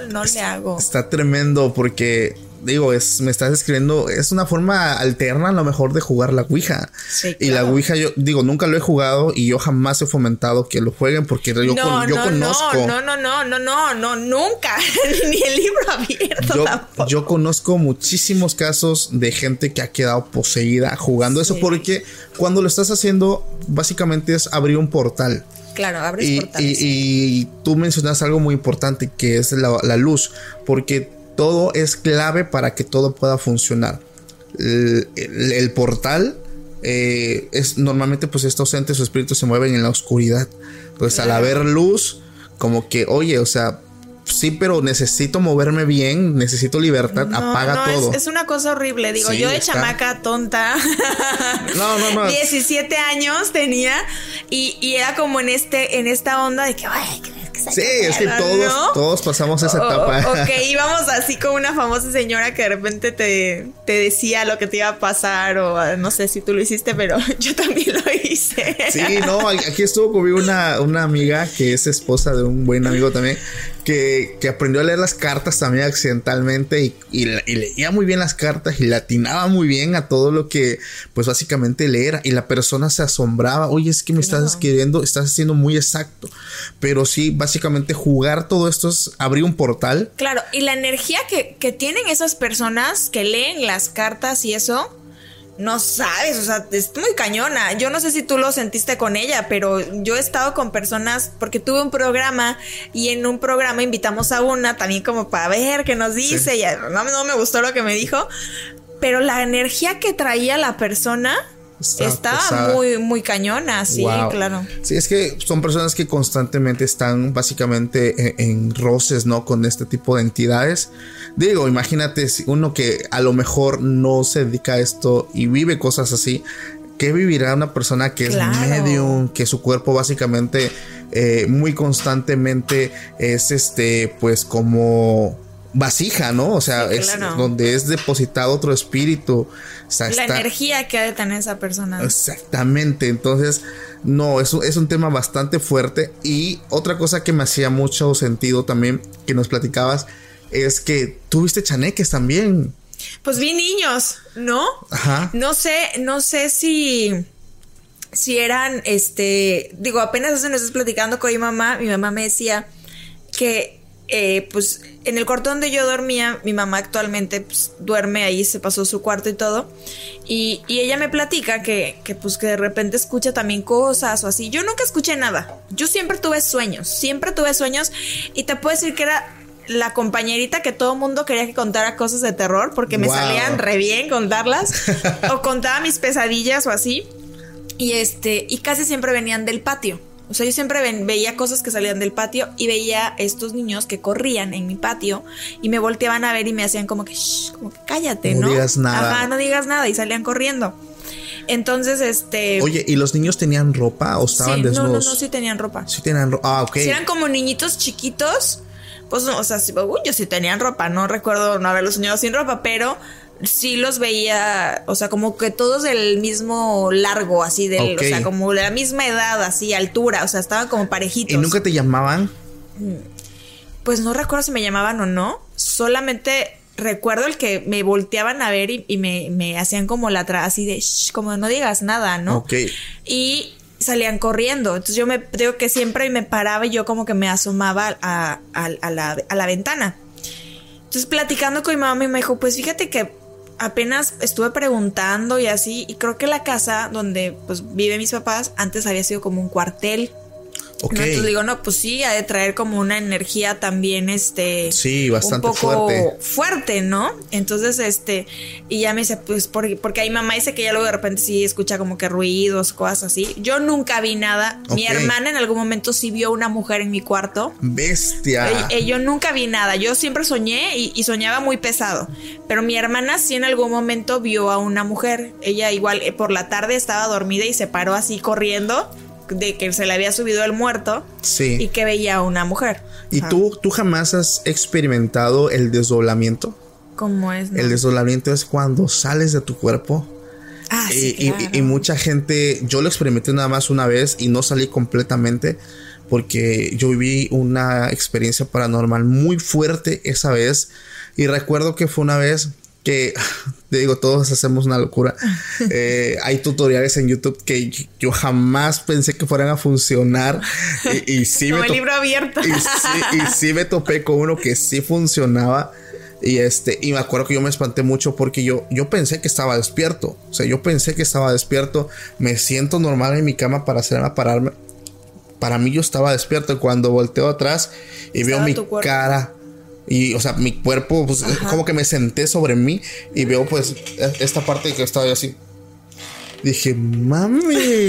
no, le hago. Está tremendo porque digo, es, me estás escribiendo, es una forma alterna a lo mejor de jugar la Ouija. Y la Ouija, yo digo, nunca lo he jugado y yo jamás he fomentado que lo jueguen porque yo, no, yo conozco. No, no, no, no, no, no, nunca. <laughs> Ni el libro abierto. Yo, conozco muchísimos casos de gente que ha quedado poseída jugando eso porque cuando lo estás haciendo, básicamente es abrir un portal. Claro, abres y, portales. Y, tú mencionas algo muy importante que es la, la luz, porque todo es clave para que todo pueda funcionar. El, portal eh, es normalmente pues estos entes o espíritus se mueven en la oscuridad. Pues al haber luz, como que, oye, o sea, sí, pero necesito moverme bien, necesito libertad, apaga todo. Es, una cosa horrible, digo, yo de chamaca tonta. <laughs> no, no, no. 17 años tenía y, y, era como en este, en esta onda de que, ay, Sí, es que todos, todos pasamos esa etapa. ok, <laughs> íbamos así con una famosa señora que de repente te, te, decía lo que te iba a pasar, o ah, no sé si tú lo hiciste, pero <laughs> yo también lo hice. Sí, no, aquí estuvo conmigo una, una amiga que es esposa de un buen amigo también, que, aprendió a leer las cartas también accidentalmente y, leía muy bien las cartas y latinaba muy bien a todo lo que, pues básicamente leer. Y la persona se asombraba, oye, es que me estás escribiendo, estás haciendo muy exacto. Pero sí, básicamente jugar todo esto es abrir un portal. Claro, y la energía que, que tienen esas personas que leen las cartas y eso no sabes, o sea, es muy cañona. Yo no sé si tú lo sentiste con ella, pero yo he estado con personas porque tuve un programa y en un programa invitamos a una también como para ver qué nos dice. Y no, no me gustó lo que me dijo, pero la energía que traía la persona Está, muy, muy cañona, sí, claro. Sí, es que son personas que constantemente están básicamente en, roces, ¿no? Con este tipo de entidades. Digo, imagínate si uno que a lo mejor no se dedica a esto y vive cosas así. ¿Qué vivirá una persona que es medium, que su cuerpo básicamente eh, muy constantemente es este, pues como vasija, ¿no? O sea, es donde es depositado otro espíritu. la energía que ha de tener esa persona. Exactamente. Entonces, no, es, es un tema bastante fuerte. Y otra cosa que me hacía mucho sentido también, que nos platicabas, es que tuviste chaneques también. Pues vi niños, ¿no? Ajá. No sé, no sé si si eran, este, digo, apenas hace nos estás platicando con mi mamá, mi mamá me decía que eh, pues en el cuarto donde yo dormía, mi mamá actualmente pues, duerme ahí, se pasó su cuarto y todo. Y, ella me platica que, que, pues que de repente escucha también cosas o así. Yo nunca escuché nada. Yo siempre tuve sueños, siempre tuve sueños. Y te puedo decir que era la compañerita que todo mundo quería que contara cosas de terror porque me salían re bien contarlas. <laughs> o contaba mis pesadillas o así. Y este, y casi siempre venían del patio. O sea, yo siempre veía cosas que salían del patio y veía estos niños que corrían en mi patio y me volteaban a ver y me hacían como que, como que cállate, ¿no? No digas nada. Ajá, no digas nada y salían corriendo. Entonces, este. Oye, ¿y los niños tenían ropa o estaban desnudos? No, no, no, sí tenían ropa. Sí tenían ropa. Ah, ok. Si eran como niñitos chiquitos, pues, o sea, sí, yo sí tenían ropa. No recuerdo no haberlos soñado sin ropa, pero sí los veía, o sea, como que todos del mismo largo, así, del, o sea, como de la misma edad, así, altura, o sea, estaban como parejitos. ¿Y nunca te llamaban? Pues no recuerdo si me llamaban o no, solamente recuerdo el que me volteaban a ver y, me, hacían como la atrás, así de, como no digas nada, ¿no? Ok. Y salían corriendo. Entonces yo me digo que siempre me paraba y yo como que me asomaba a, la, a la ventana. Entonces platicando con mi mamá me dijo, pues fíjate que apenas estuve preguntando y así, y creo que la casa donde pues viven mis papás antes había sido como un cuartel. Entonces digo, no, pues sí, ha de traer como una energía también, este. Sí, bastante un poco fuerte. fuerte, ¿no? Entonces, este, y ya me dice, pues, porque, porque ahí mamá dice que ya luego de repente sí escucha como que ruidos, cosas así. Yo nunca vi nada. Mi hermana en algún momento sí vio una mujer en mi cuarto. Bestia. yo nunca vi nada. Yo siempre soñé y, y, soñaba muy pesado. Pero mi hermana sí en algún momento vio a una mujer. Ella igual eh, por la tarde estaba dormida y se paró así corriendo de que se le había subido el muerto sí. y que veía a una mujer. ¿Y tú, tú jamás has experimentado el desdoblamiento? ¿Cómo es? El desdoblamiento es cuando sales de tu cuerpo. Ah, sí, y, claro. y, y, mucha gente, yo lo experimenté nada más una vez y no salí completamente porque yo viví una experiencia paranormal muy fuerte esa vez y recuerdo que fue una vez que <laughs> te digo, todos hacemos una locura. <laughs> Eh, hay tutoriales en YouTube que yo jamás pensé que fueran a funcionar. Y, y <laughs> sí Como me el libro abierto. Y sí, y sí me topé con uno que sí funcionaba. Y este, y me acuerdo que yo me espanté mucho porque yo, yo pensé que estaba despierto. O sea, yo pensé que estaba despierto. Me siento normal en mi cama para hacerme pararme. Para mí yo estaba despierto. Cuando volteo atrás y Estaba veo mi cara y, o sea, mi cuerpo, pues, como que me senté sobre mí y veo, pues, esta parte que estaba yo así. Dije, mami. <laughs>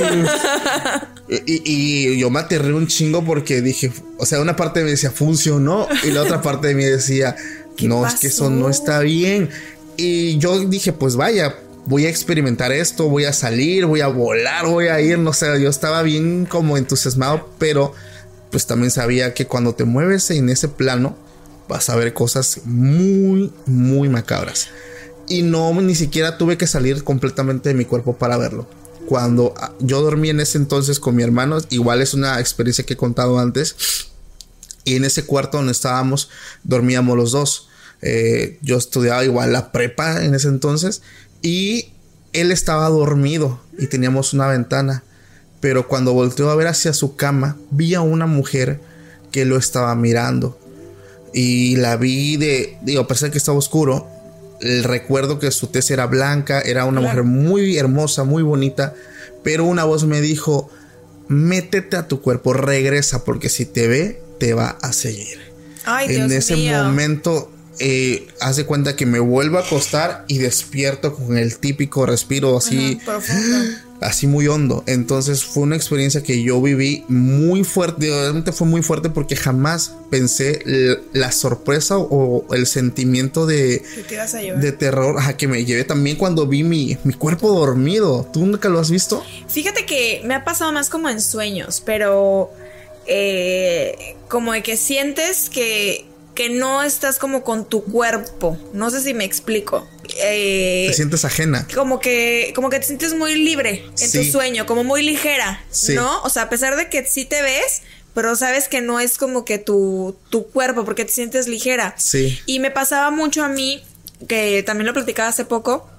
y, y, yo me aterré un chingo porque dije, o sea, una parte me decía, funcionó. Y la otra parte de mí decía, no, pasó? es que eso no está bien. Y yo dije, pues vaya, voy a experimentar esto, voy a salir, voy a volar, voy a ir, no sé, yo estaba bien como entusiasmado, pero pues también sabía que cuando te mueves en ese plano, vas a ver cosas muy, muy macabras. Y no, ni siquiera tuve que salir completamente de mi cuerpo para verlo. Cuando yo dormí en ese entonces con mi hermano, igual es una experiencia que he contado antes. Y en ese cuarto donde estábamos, dormíamos los dos. Eh, yo estudiaba igual la prepa en ese entonces. Y él estaba dormido y teníamos una ventana. Pero cuando volteó a ver hacia su cama, vi a una mujer que lo estaba mirando y la vi de, digo, a pesar que estaba oscuro, el recuerdo que su tez era blanca, era una Claro. mujer muy hermosa, muy bonita, pero una voz me dijo, métete a tu cuerpo, regresa, porque si te ve, te va a seguir. Ay, en Dios ese mío. momento, eh, hace cuenta que me vuelvo a acostar y despierto con el típico respiro así Ajá, profundo. Así muy hondo. Entonces fue una experiencia que yo viví muy fuerte. Realmente fue muy fuerte porque jamás pensé la sorpresa o el sentimiento de, te de terror ajá, que me llevé también cuando vi mi, mi cuerpo dormido. ¿Tú nunca lo has visto? Fíjate que me ha pasado más como en sueños, pero eh, como de que sientes que, que no estás como con tu cuerpo. No sé si me explico. Eh, Te sientes ajena. como que como que te sientes muy libre en tu sueño, como muy ligera, Sí. ¿no? O sea, a pesar de que sí te ves, pero sabes que no es como que tu, tu cuerpo, porque te sientes ligera. Sí. Y me pasaba mucho a mí, que también lo platicaba hace poco,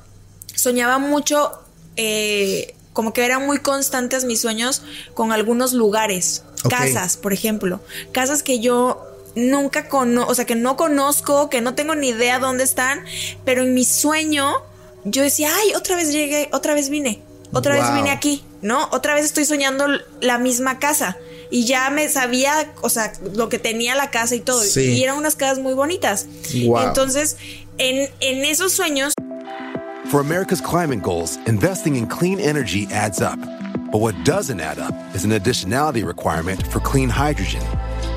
soñaba mucho, eh, como que eran muy constantes mis sueños con algunos lugares, Ok. casas, por ejemplo, casas que yo nunca conozco, o sea, que no conozco, que no tengo ni idea dónde están, pero en mi sueño yo decía, ay, otra vez llegué, otra vez vine, otra vez vine aquí, ¿no? Otra vez estoy soñando la misma casa. Y ya me sabía, o sea, lo que tenía la casa y todo. Sí. Y eran unas casas muy bonitas. Wow. Entonces, en, en esos sueños For America's climate goals, investing in clean energy adds up. But what doesn't add up is an additionality requirement for clean hydrogen.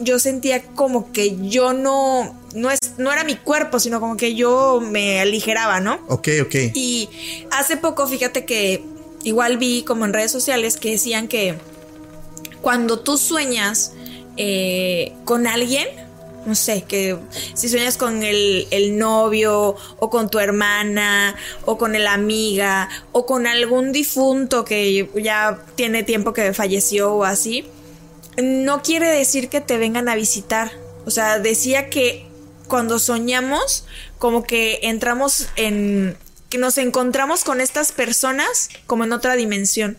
Yo sentía como que yo no, no, es, no era mi cuerpo, sino como que yo me aligeraba, ¿no? Ok, ok. Y hace poco, fíjate que igual vi como en redes sociales que decían que cuando tú sueñas eh, con alguien, no sé, que si sueñas con el, el, novio o con tu hermana o con la amiga o con algún difunto que ya tiene tiempo que falleció o así, no quiere decir que te vengan a visitar. O sea, decía que cuando soñamos, como que entramos en, que nos encontramos con estas personas como en otra dimensión.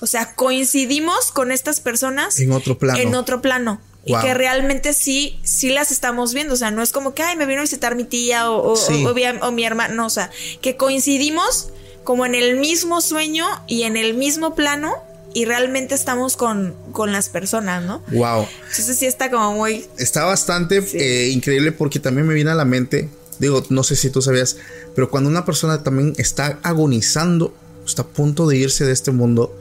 O sea, coincidimos con estas personas en otro plano. En otro plano. Y que realmente sí, sí las estamos viendo. O sea, no es como que, ay, me vino a visitar mi tía o, o, mi hermano. No, o sea, que coincidimos como en el mismo sueño y en el mismo plano y realmente estamos con, con las personas, ¿no? Wow. Entonces sí está como muy... Está bastante eh, increíble porque también me viene a la mente, digo, no sé si tú sabías, pero cuando una persona también está agonizando, está a punto de irse de este mundo,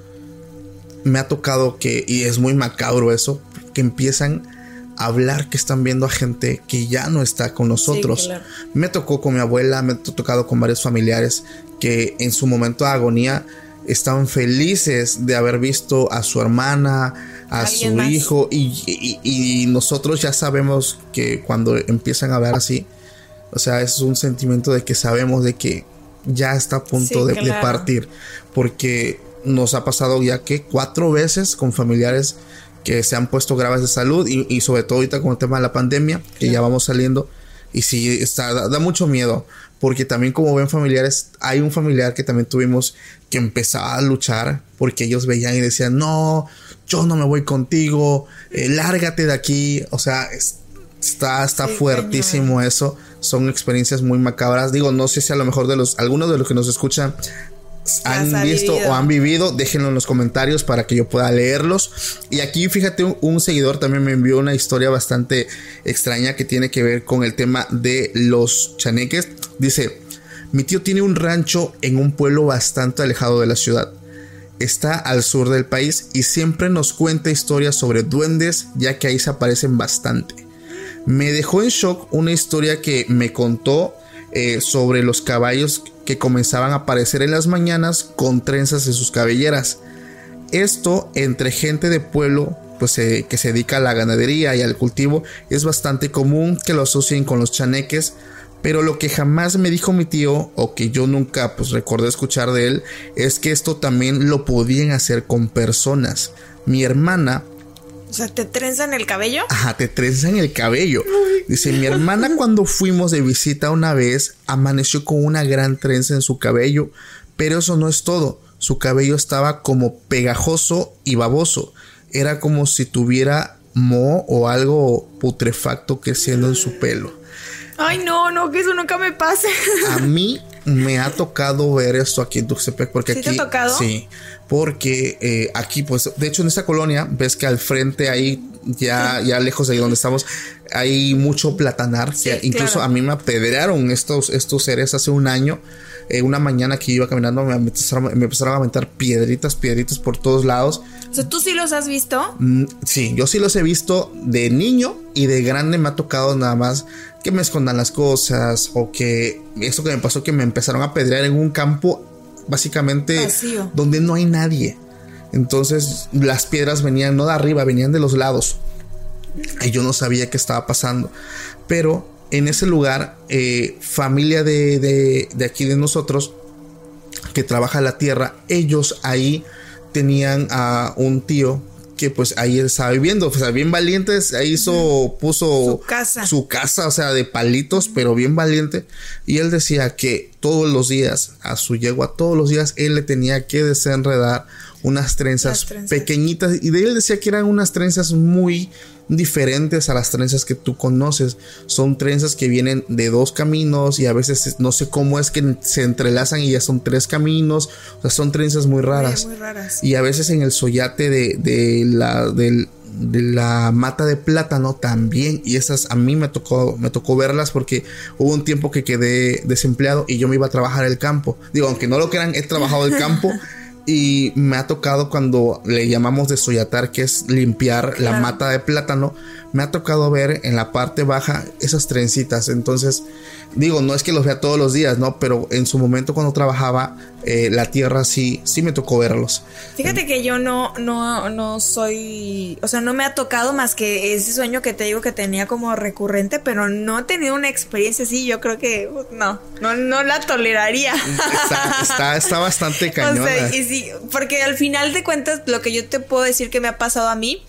me ha tocado que, y es muy macabro eso, que empiezan a hablar que están viendo a gente que ya no está con nosotros. Me tocó con mi abuela, me ha tocado con varios familiares que en su momento de agonía estaban felices de haber visto a su hermana, a su hijo y, nosotros ya sabemos que cuando empiezan a ver así, o sea, es un sentimiento de que sabemos de que ya está a punto de, de, partir, porque nos ha pasado ya que cuatro veces con familiares que se han puesto graves de salud y, sobre todo ahorita con el tema de la pandemia, que ya vamos saliendo. Y sí, está, da, mucho miedo, porque también como ven familiares, hay un familiar que también tuvimos que empezaba a luchar porque ellos veían y decían, no, yo no me voy contigo, eh, lárgate de aquí. O sea, está, está fuertísimo eso. Son experiencias muy macabras. Digo, no sé si a lo mejor de los, algunos de los que nos escuchan han visto o han vivido, déjenlo en los comentarios para que yo pueda leerlos. Y aquí fíjate, un, seguidor también me envió una historia bastante extraña que tiene que ver con el tema de los chaneques. Dice, mi tío tiene un rancho en un pueblo bastante alejado de la ciudad. Está al sur del país y siempre nos cuenta historias sobre duendes ya que ahí se aparecen bastante. Me dejó en shock una historia que me contó eh, sobre los caballos que comenzaban a aparecer en las mañanas con trenzas en sus cabelleras. Esto entre gente de pueblo pues, que se dedica a la ganadería y al cultivo es bastante común que lo asocien con los chaneques, pero lo que jamás me dijo mi tío o que yo nunca pues recordé escuchar de él es que esto también lo podían hacer con personas. Mi hermana o sea, ¿te trenzan el cabello? Ajá, te trenzan el cabello. Dice, mi hermana cuando fuimos de visita una vez, amaneció con una gran trenza en su cabello, pero eso no es todo. Su cabello estaba como pegajoso y baboso. Era como si tuviera moho o algo putrefacto creciendo en su pelo. Ay, no, no, que eso nunca me pase. A mí me ha tocado ver esto aquí en Tuxtepec porque ¿Sí aquí te ha tocado? sí, porque eh, aquí pues de hecho en esta colonia ves que al frente ahí ya ya lejos de ahí donde estamos hay mucho platanar, incluso a mí me apedrearon estos estos seres hace un año. Eh, una mañana que iba caminando me empezaron, me empezaron a aventar piedritas, piedritas por todos lados. O sea, ¿tú sí los has visto? Mm, sí, yo sí los he visto de niño y de grande me ha tocado nada más que me escondan las cosas o que eso que me pasó que me empezaron a pedrear en un campo básicamente donde no hay nadie. Entonces las piedras venían no de arriba, venían de los lados. Y yo no sabía qué estaba pasando. Pero en ese lugar, eh, familia de, de, de aquí de nosotros, que trabaja la tierra, ellos ahí tenían a un tío que pues ahí estaba viviendo, o sea, bien valientes, ahí hizo, puso su casa. su casa, o sea, de palitos, pero bien valiente. Y él decía que todos los días, a su yegua, todos los días, él le tenía que desenredar unas trenzas, pequeñitas. Y de él decía que eran unas trenzas muy diferentes a las trenzas que tú conoces. Son trenzas que vienen de dos caminos y a veces no sé cómo es que se entrelazan y ya son tres caminos. O sea, son trenzas muy raras. Muy, raras. Y a veces en el soyate de, de la, de la mata de plátano también. Y esas a mí me tocó, me tocó verlas porque hubo un tiempo que quedé desempleado y yo me iba a trabajar el campo. Digo, aunque no lo crean, he trabajado el campo. <laughs> Y me ha tocado cuando le llamamos desoyatar, que es limpiar la mata de plátano, me ha tocado ver en la parte baja esas trencitas. Entonces, digo, no es que los vea todos los días, ¿no? Pero en su momento cuando trabajaba, eh, la tierra sí, sí me tocó verlos. Fíjate que yo no, no, no soy, o sea, no me ha tocado más que ese sueño que te digo que tenía como recurrente, pero no he tenido una experiencia así. Yo creo que no, no, no la toleraría. Está, está, bastante cañona. <laughs> O sea, y sí, porque al final de cuentas, lo que yo te puedo decir que me ha pasado a mí,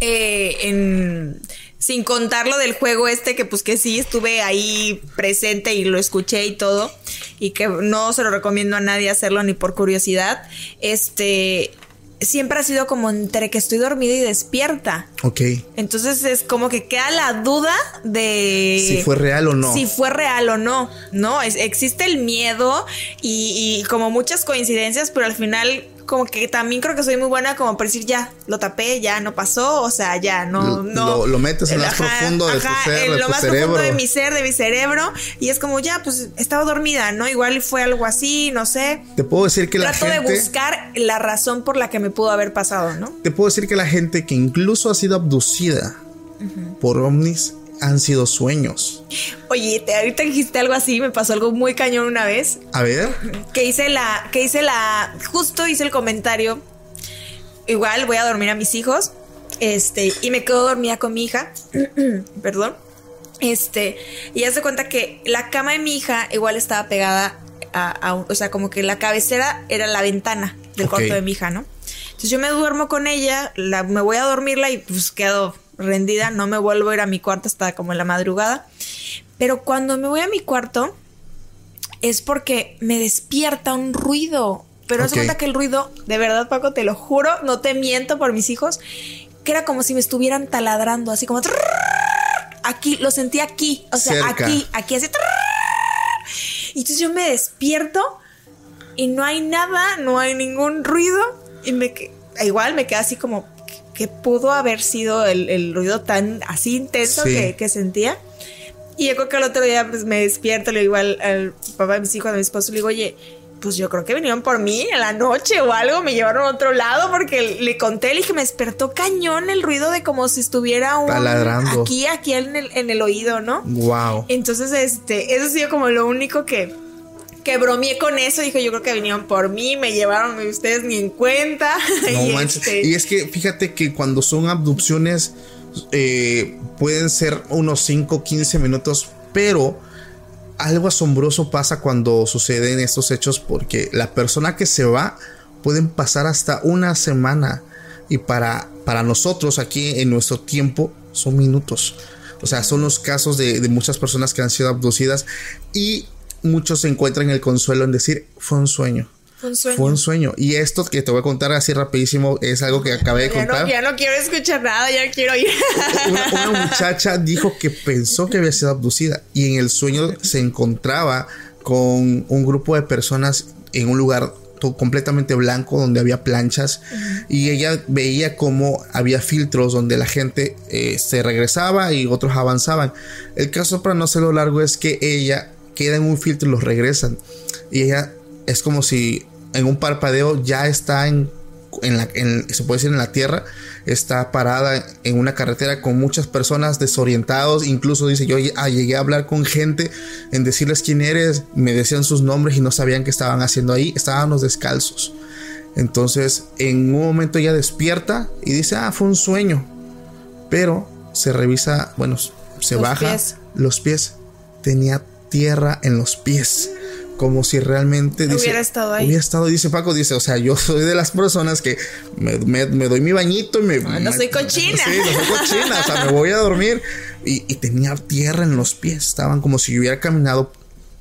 eh, en sin contar lo del juego este que pues que sí estuve ahí presente y lo escuché y todo y que no se lo recomiendo a nadie hacerlo ni por curiosidad. Este siempre ha sido como entre que estoy dormida y despierta. Ok. Entonces es como que queda la duda de... Si fue real o no. Si fue real o no. No, existe el miedo y, y, como muchas coincidencias, pero al final como que también creo que soy muy buena como para decir ya, lo tapé, ya no pasó, o sea, ya no, no. Lo, metes en lo más profundo de tu ser, en lo más profundo de mi ser, de mi cerebro, y es como ya, pues estaba dormida, ¿no? Igual fue algo así, no sé. Te puedo decir que la gente. Trato de buscar la razón por la que me pudo haber pasado, ¿no? Te puedo decir que la gente que incluso ha sido abducida por ovnis han sido sueños. Oye, te, ahorita dijiste algo así, me pasó algo muy cañón una vez. A ver. Que hice la, que hice la, justo hice el comentario. Igual voy a dormir a mis hijos. Este, y me quedo dormida con mi hija. <clears throat> Perdón. Este, y haz de cuenta que la cama de mi hija igual estaba pegada a, o sea, como que la cabecera era la ventana del cuarto de mi hija, ¿no? Entonces yo me duermo con ella, la, me voy a dormirla y pues quedo rendida, no me vuelvo a ir a mi cuarto hasta como en la madrugada. Pero cuando me voy a mi cuarto es porque me despierta un ruido. Pero okay. cuenta que el ruido, de verdad, Paco, te lo juro, no te miento por mis hijos, que era como si me estuvieran taladrando, así como aquí, lo sentí aquí, o sea, aquí, aquí, así. Y entonces yo me despierto y no hay nada, no hay ningún ruido y me igual me queda así como que pudo haber sido el, ruido tan así intenso que, sentía. Y yo creo que el otro día pues, me despierto, le digo al, papá de mis hijos, a mi esposo, le digo, oye, pues yo creo que vinieron por mí en la noche o algo, me llevaron a otro lado porque le conté, le dije, me despertó cañón el ruido de como si estuviera un aquí, aquí en el, en el oído, ¿no? Wow. Entonces, este, eso ha sido como lo único que, que bromeé con eso. Dijo, yo creo que vinieron por mí, me llevaron ustedes ni en cuenta. <laughs> No y, este... y es que fíjate que cuando son abducciones eh, pueden ser unos 5, 15 minutos, pero algo asombroso pasa cuando suceden estos hechos porque la persona que se va pueden pasar hasta una semana y para, para nosotros aquí en nuestro tiempo son minutos. O sea, son los casos de, de muchas personas que han sido abducidas y muchos se encuentran el consuelo en decir, fue un sueño. Fue un sueño. Fue un sueño. Y esto que te voy a contar así rapidísimo es algo que acabé de contar. ya no quiero escuchar nada, ya quiero ir. <laughs> Una, una, muchacha dijo que pensó que había sido abducida y en el sueño se encontraba con un grupo de personas en un lugar completamente blanco donde había planchas y ella veía cómo había filtros donde la gente eh, se regresaba y otros avanzaban. El caso para no hacerlo largo es que ella queda en un filtro y los regresan. Y ella es como si en un parpadeo ya está en, en la, se puede decir en la tierra, está parada en una carretera con muchas personas desorientados, incluso dice yo ah, llegué a hablar con gente en decirles quién eres, me decían sus nombres y no sabían qué estaban haciendo ahí, estábamos descalzos. Entonces en un momento ella despierta y dice, ah, fue un sueño, pero se revisa, bueno, se los baja pies. los pies, tenía tierra en los pies. Como si realmente dice, hubiera estado ahí. Hubiera estado, dice Paco, dice, o sea, yo soy de las personas que me, me, me doy mi bañito y me. No, no me, soy cochina. Sí, no soy cochina, o sea, me voy a dormir. Y, y, tenía tierra en los pies. Estaban como si hubiera caminado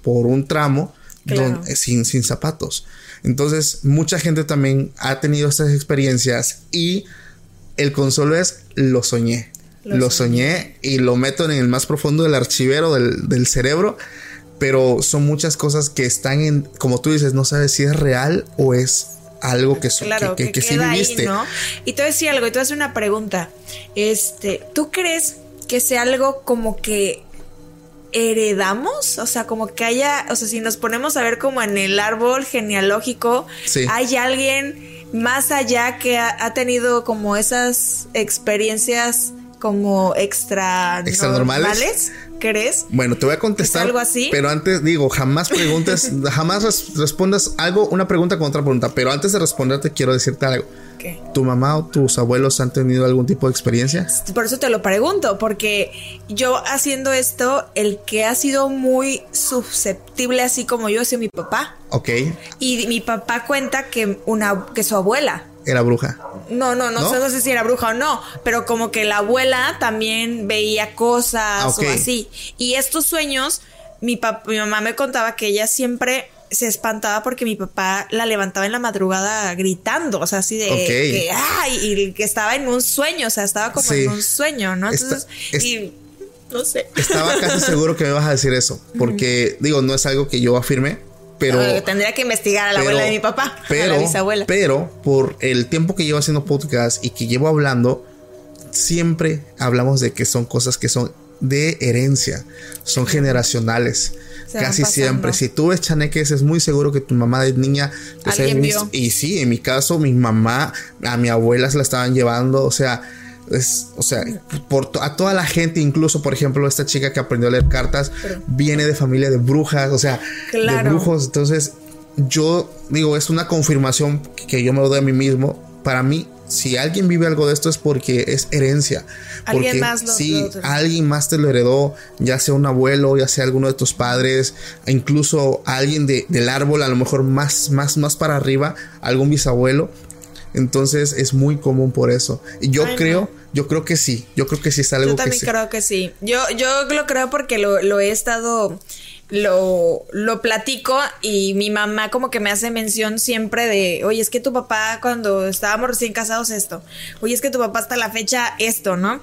por un tramo Claro. donde- sin, sin zapatos. Entonces, mucha gente también ha tenido estas experiencias y el consuelo es lo soñé. Lo Lo, soñé. y lo meto en el más profundo del archivero del, del cerebro. Pero son muchas cosas que están en, como tú dices, no sabes si es real o es algo que, so- Claro, que, que, que- que sí ahí, viviste. ¿no? Y te voy a decir algo, y te voy a hacer una pregunta. Este, ¿tú crees que sea algo como que heredamos? O sea, como que haya, o sea, si nos ponemos a ver como en el árbol genealógico, Sí. hay alguien más allá que ha, ha tenido como esas experiencias como extra, ¿Extra normales? ¿Crees? Bueno, te voy a contestar. algo así? Pero antes digo, jamás preguntes, <laughs> jamás res- respondas algo, una pregunta con otra pregunta. Pero antes de responderte, quiero decirte algo. ¿Qué? ¿Tu mamá o tus abuelos han tenido algún tipo de experiencia? Por eso te lo pregunto, porque yo haciendo esto, el que ha sido muy susceptible, así como yo, ha sido mi papá. Ok, Y mi papá cuenta que una que su abuela. Era bruja. No, no, no, ¿No? sé, no sé si era bruja o no, pero como que la abuela también veía cosas Ah, o así. Y estos sueños, mi, mi mamá me contaba que ella siempre se espantaba porque mi papá la levantaba en la madrugada gritando, o sea, así de que, ay, y que estaba en un sueño, o sea, estaba como Sí. en un sueño, ¿no? Entonces, es- y no sé. Estaba casi seguro que me ibas a decir eso. Porque, digo, no es algo que yo afirme, pero. Tendría que investigar a la pero- abuela de mi papá, Pero, <laughs> a la bisabuela. pero por el tiempo que llevo haciendo podcast y que llevo hablando, siempre hablamos de que son cosas que son de herencia, son generacionales. Se Casi siempre. Si tú ves chaneques, es muy seguro que tu mamá de niña. pues, Alguien. Y sí, en mi caso, mi mamá, a mi abuela se la estaban llevando. O sea, es, o sea, por to- a toda la gente, incluso, por ejemplo, esta chica que aprendió a leer cartas, viene de familia de brujas, o sea, de brujos. Entonces, yo digo, es una confirmación que yo me lo doy a mí mismo. Para mí, si alguien vive algo de esto es porque es herencia. Alguien Porque más lo- si lo- alguien más te lo heredó, ya sea un abuelo, ya sea alguno de tus padres, e incluso alguien de- del árbol, a lo mejor más, más, más para arriba, algún bisabuelo. Entonces es muy común por eso. Y yo Ay, no. creo, yo creo que sí, yo creo que sí es algo Yo que también sí. creo que sí. Yo, yo lo creo porque lo, lo he estado, lo, lo platico y mi mamá como que me hace mención siempre de, oye, es que tu papá cuando estábamos recién casados esto, oye, es que tu papá hasta la fecha esto, ¿no?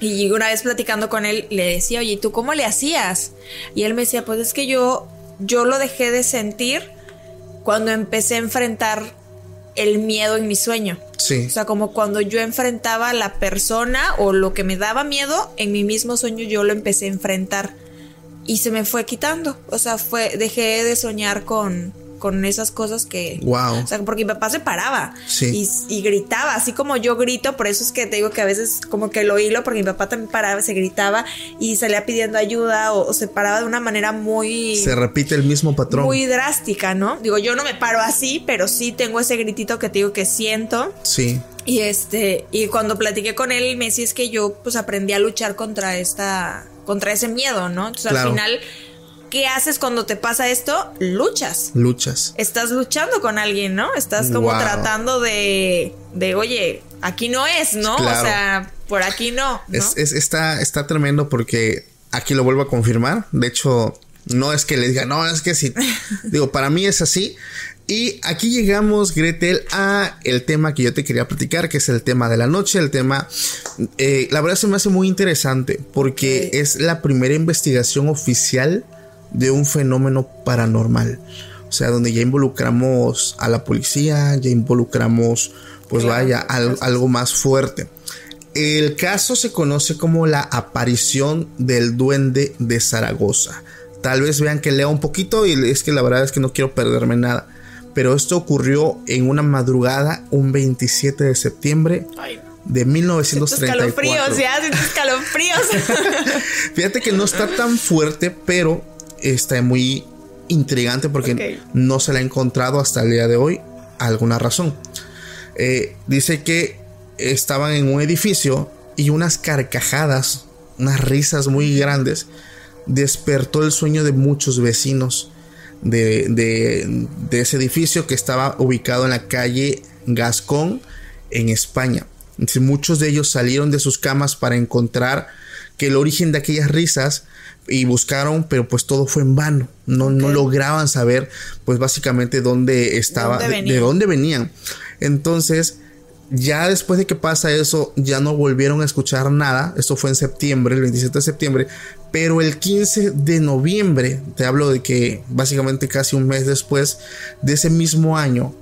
Y una vez platicando con él le decía, oye, ¿y tú cómo le hacías? Y él me decía, pues es que yo, yo lo dejé de sentir cuando empecé a enfrentar el miedo en mi sueño. Sí. O sea, como cuando yo enfrentaba a la persona o lo que me daba miedo, en mi mismo sueño yo lo empecé a enfrentar y se me fue quitando. O sea, fue dejé de soñar con, con esas cosas que... Wow. O sea, porque mi papá se paraba Sí. y, y gritaba, así como yo grito, por eso es que te digo que a veces como que lo hilo, porque mi papá también paraba, se gritaba y salía pidiendo ayuda o, o se paraba de una manera muy... Se repite el mismo patrón. muy drástica, ¿no? Digo, yo no me paro así, pero sí tengo ese gritito que te digo que siento. Sí. Y este, y cuando platiqué con él, me decía es que yo pues aprendí a luchar contra esta, contra ese miedo, ¿no? Entonces Claro. al final, ¿qué haces cuando te pasa esto? Luchas. Luchas. Estás luchando con alguien, ¿no? Estás como Wow. tratando de, de, oye, aquí no es, ¿no? Claro. O sea, por aquí no. ¿no? Es, es- está, está tremendo porque aquí lo vuelvo a confirmar. De hecho, no es que le diga, no, es que sí. <laughs> Digo, para mí es así. Y aquí llegamos, Gretel, a el tema que yo te quería platicar, que es el tema de la noche, el tema, eh, la verdad se me hace muy interesante porque es la primera investigación oficial de un fenómeno paranormal. O sea, donde ya involucramos a la policía, ya involucramos, pues vaya, al- algo más fuerte. El caso se conoce como la aparición del duende de Zaragoza. Tal vez vean que lea un poquito y es que la verdad es que no quiero perderme nada. Pero esto ocurrió en una madrugada, un 27 de septiembre de Siento 1934. escalofríos, ya, escalofríos. <laughs> Fíjate que no está tan fuerte, pero está muy intrigante porque no se le ha encontrado hasta el día de hoy alguna razón. Eh, dice que estaban en un edificio y unas carcajadas, unas risas muy grandes, despertó el sueño de muchos vecinos de, de- de ese edificio que estaba ubicado en la calle Gascón en España. Entonces, muchos de ellos salieron de sus camas para encontrar que el origen de aquellas risas y buscaron, pero pues todo fue en vano. No, no lograban saber, pues básicamente dónde estaba, dónde de- dónde venían. Entonces, ya después de que pasa eso, ya no volvieron a escuchar nada. Esto fue en septiembre, el 27 de septiembre. Pero el 15 de noviembre, te hablo de que básicamente casi un mes después de ese mismo año,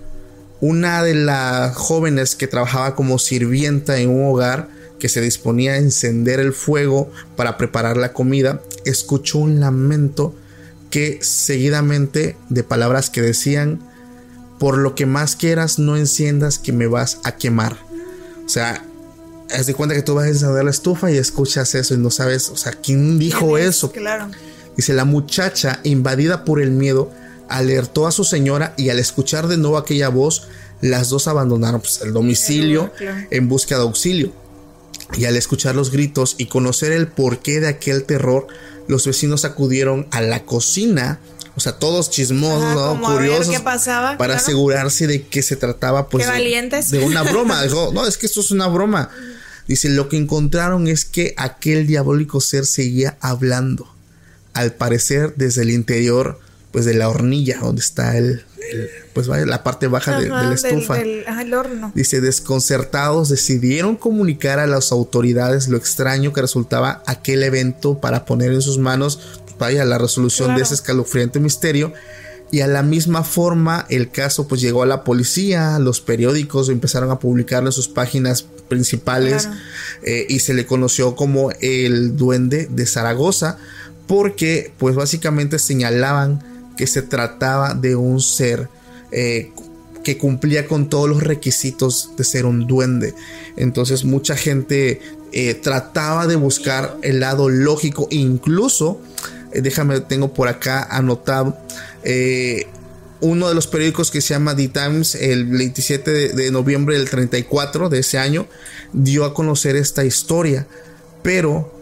una de las jóvenes que trabajaba como sirvienta en un hogar que se disponía a encender el fuego para preparar la comida, escuchó un lamento que seguidamente de palabras que decían, por lo que más quieras no enciendas que me vas a quemar. O sea, haz de cuenta que tú vas a encender la estufa y escuchas eso y no sabes, o sea, ¿quién dijo eso? Claro. Dice, la muchacha, invadida por el miedo, alertó a su señora y al escuchar de nuevo aquella voz, las dos abandonaron pues, el domicilio en busca de auxilio. Y al escuchar los gritos y conocer el porqué de aquel terror, los vecinos acudieron a la cocina, o sea, todos chismosos, curiosos, para asegurarse de que se trataba pues de, una broma. <laughs> Dijo, no, es que esto es una broma. Dice, lo que encontraron es que aquel diabólico ser seguía hablando. Al parecer desde el interior pues de la hornilla donde está el, pues vaya, la parte baja de, la estufa. Dice, desconcertados decidieron comunicar a las autoridades lo extraño que resultaba aquel evento para poner en sus manos, pues vaya, la resolución de ese escalofriante misterio. Y a la misma forma el caso pues llegó a la policía, los periódicos empezaron a publicarlo en sus páginas principales eh, y se le conoció como el duende de Zaragoza porque pues básicamente señalaban que se trataba de un ser eh, que cumplía con todos los requisitos de ser un duende. Entonces mucha gente eh, trataba de buscar el lado lógico, incluso, eh, déjame, tengo por acá anotado, uno de los periódicos que se llama The Times, el 27 de, de, noviembre del 34 de ese año, dio a conocer esta historia, pero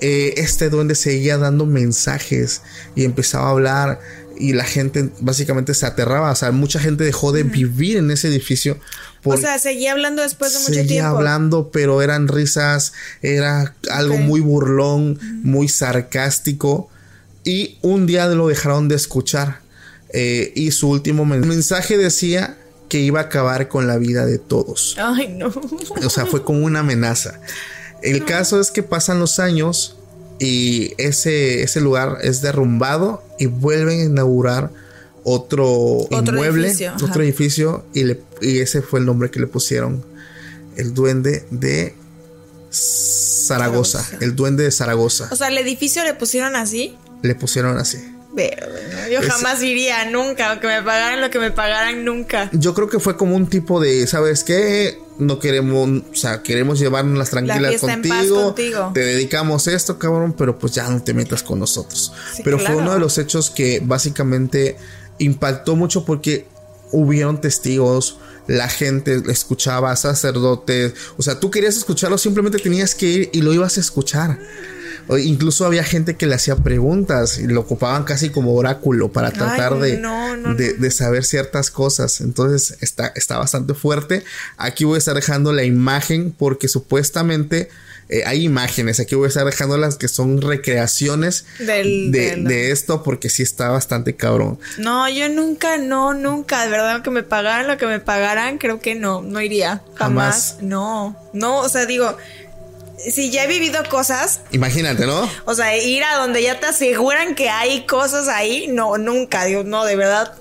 este duende seguía dando mensajes y empezaba a hablar y la gente básicamente se aterraba. O sea, mucha gente dejó de vivir en ese edificio. o sea, seguía hablando después de mucho tiempo. Seguía hablando, pero eran risas, era algo muy burlón, muy sarcástico. Y un día lo dejaron de escuchar. Eh, y su último mensaje decía que iba a acabar con la vida de todos. Ay, no. O sea, fue como una amenaza. El caso es que pasan los años y ese, ese lugar es derrumbado y vuelven a inaugurar otro, inmueble, otro edificio y, y ese fue el nombre que le pusieron, el duende de Zaragoza, el duende de Zaragoza. O sea, el edificio le pusieron así. Le pusieron así. Pero yo jamás iría, nunca, aunque me pagaran lo que me pagaran, nunca. Yo creo que fue como un tipo de, ¿sabes qué? No queremos, o sea, queremos llevarnos las tranquilas contigo, Te dedicamos esto, cabrón, pero pues ya no te metas con nosotros. pero fue uno de los hechos que básicamente impactó mucho porque hubieron testigos, la gente escuchaba, sacerdotes, o sea, tú querías escucharlo, simplemente tenías que ir y lo ibas a escuchar incluso había gente que le hacía preguntas y lo ocupaban casi como oráculo para tratar de, de, saber ciertas cosas. Entonces está, está bastante fuerte. Aquí voy a estar dejando la imagen porque supuestamente eh, hay imágenes. Aquí voy a estar dejando las que son recreaciones de, esto porque sí está bastante cabrón. No, yo nunca, no, nunca. De verdad, que me pagaran lo que me pagaran, creo que no, no iría. Jamás. No, no, o sea, digo si ya he vivido cosas. Imagínate, ¿no? O sea, ir a donde ya te aseguran que hay cosas ahí, no, nunca, Dios, no, de verdad.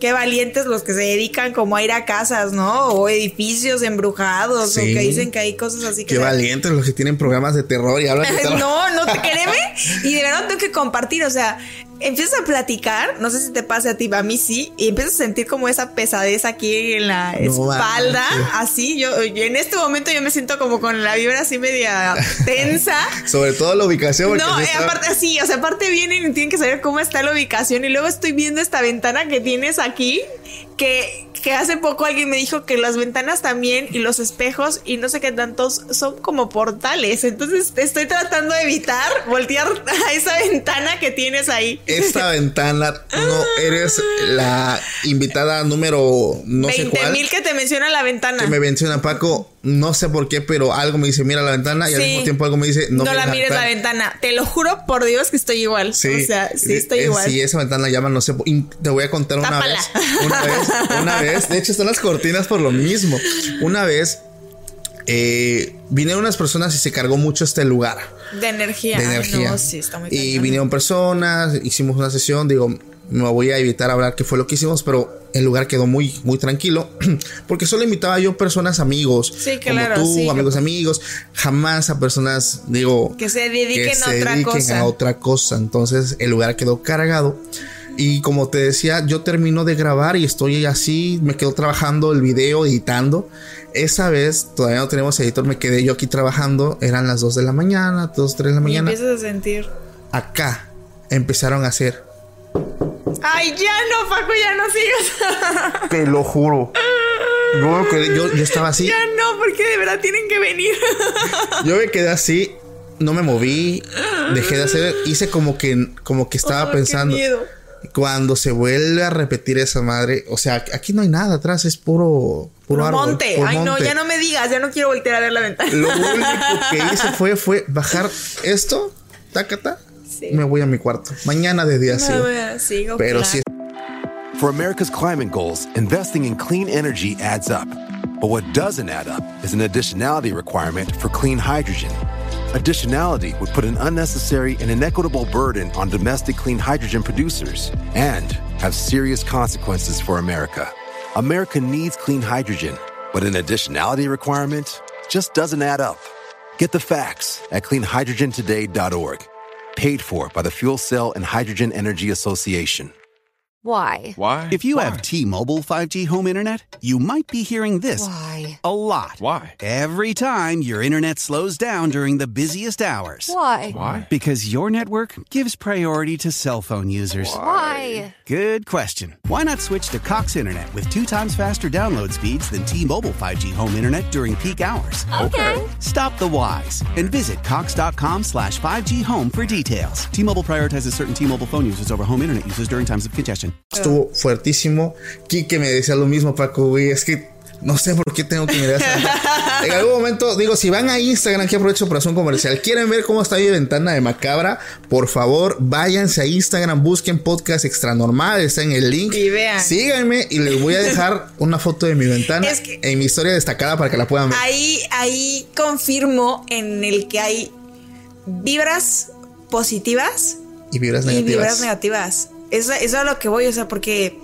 Qué valientes los que se dedican como a ir a casas, ¿no? O edificios embrujados, o que dicen que hay cosas así que. Qué valientes los que tienen programas de terror y hablan de <laughs> terror. no, no te créeme. Y de verdad tengo que compartir, o sea, empiezas a platicar, no sé si te pasa a ti, a mí sí, y empiezas a sentir como esa pesadez aquí en la espalda, así, yo, en este momento yo me siento como con la vibra así media <laughs> tensa. Sobre todo la ubicación. No, eh, aparte sí, o sea, aparte vienen y tienen que saber cómo está la ubicación y luego estoy viendo esta ventana que tienes aquí, que que hace poco alguien me dijo que las ventanas también y los espejos y no sé qué tantos son como portales. Entonces estoy tratando de evitar voltear <laughs> a esa ventana que tienes ahí. Esta <laughs> ventana no eres la invitada número no sé cuál. mil que te menciona la ventana. Que me menciona Paco no sé por qué, pero algo me dice, mira la ventana y al mismo tiempo algo me dice, no, no la mires la ventana. Te lo juro por Dios que estoy igual. Sí, o sea, sí estoy igual. Sí, esa ventana llama, no sé, te voy a contar una vez, una vez. Una vez, de hecho están las cortinas por lo mismo. Una vez eh, vinieron unas personas y se cargó mucho este lugar. De energía. De energía. sí, está muy y vinieron personas, hicimos una sesión, digo, no voy a evitar hablar qué fue lo que hicimos, pero el lugar quedó muy, muy tranquilo, <clears throat> porque solo invitaba yo personas amigos, sí, claro, como tú, amigos amigos, jamás a personas, digo, que se dediquen, a, otra cosa. a otra cosa. Entonces el lugar quedó cargado Y como te decía, yo termino de grabar y estoy así, me quedo trabajando el video, editando. Esa vez, todavía no tenemos editor, me quedé yo aquí trabajando, eran las 2 de la mañana, 2, 3 de la mañana. Y empiezas a sentir. Acá empezaron a hacer. Ay, ya no, Paco, ya no sigas. Te lo juro. Yo, yo, yo estaba así. Ya no, porque de verdad tienen que venir. Yo me quedé así, no me moví, dejé de hacer, hice como que, como que estaba Oh, pensando. Qué miedo. Cuando se vuelve a repetir esa madre, o sea, aquí no hay nada atrás, es puro, puro árbol, monte. puro Ay, no, ya no me digas, ya no quiero voltear a ver la ventana. Lo único que hice fue, fue bajar esto, tacata, Sí. me voy a mi cuarto. Mañana de día sí. No, sigo Pero sí For America's climate goals, investing in clean energy adds up. But what doesn't add up is an additionality requirement for clean hydrogen. Additionality would put an unnecessary and inequitable burden on domestic clean hydrogen producers and have serious consequences for America. America needs clean hydrogen, but an additionality requirement just doesn't add up. Get the facts at cleanhydrogentoday.org. Paid for by the Fuel Cell and Hydrogen Energy Association. Why? Why? If you have T-Mobile 5G home internet, you might be hearing this Why? a lot. Why? Every time your internet slows down during the busiest hours. Why? Why? Because your network gives priority to cell phone users. Why? Good question. Why not switch to Cox Internet with two times faster download speeds than T-Mobile 5G home internet during peak hours? Okay. Stop the whys and visit cox.com slash 5G home for details. T-Mobile prioritizes certain T-Mobile phone users over home internet users during times of congestion. estuvo fuertísimo. Quique me decía lo mismo, Paco, güey, es que no sé por qué tengo que mirar esa- En algún momento, digo, si van a Instagram, que aprovecho para hacer un comercial, quieren ver cómo está mi ventana de macabra, por favor, váyanse a Instagram, busquen podcast extra normal, está en el link. Y vean. Síganme y les voy a dejar una foto de mi ventana Es que- en mi historia destacada para que la puedan ver. Ahí, ahí confirmo en el que hay vibras positivas Y vibras y negativas. vibras negativas. Eso, eso es a lo que voy, o sea, porque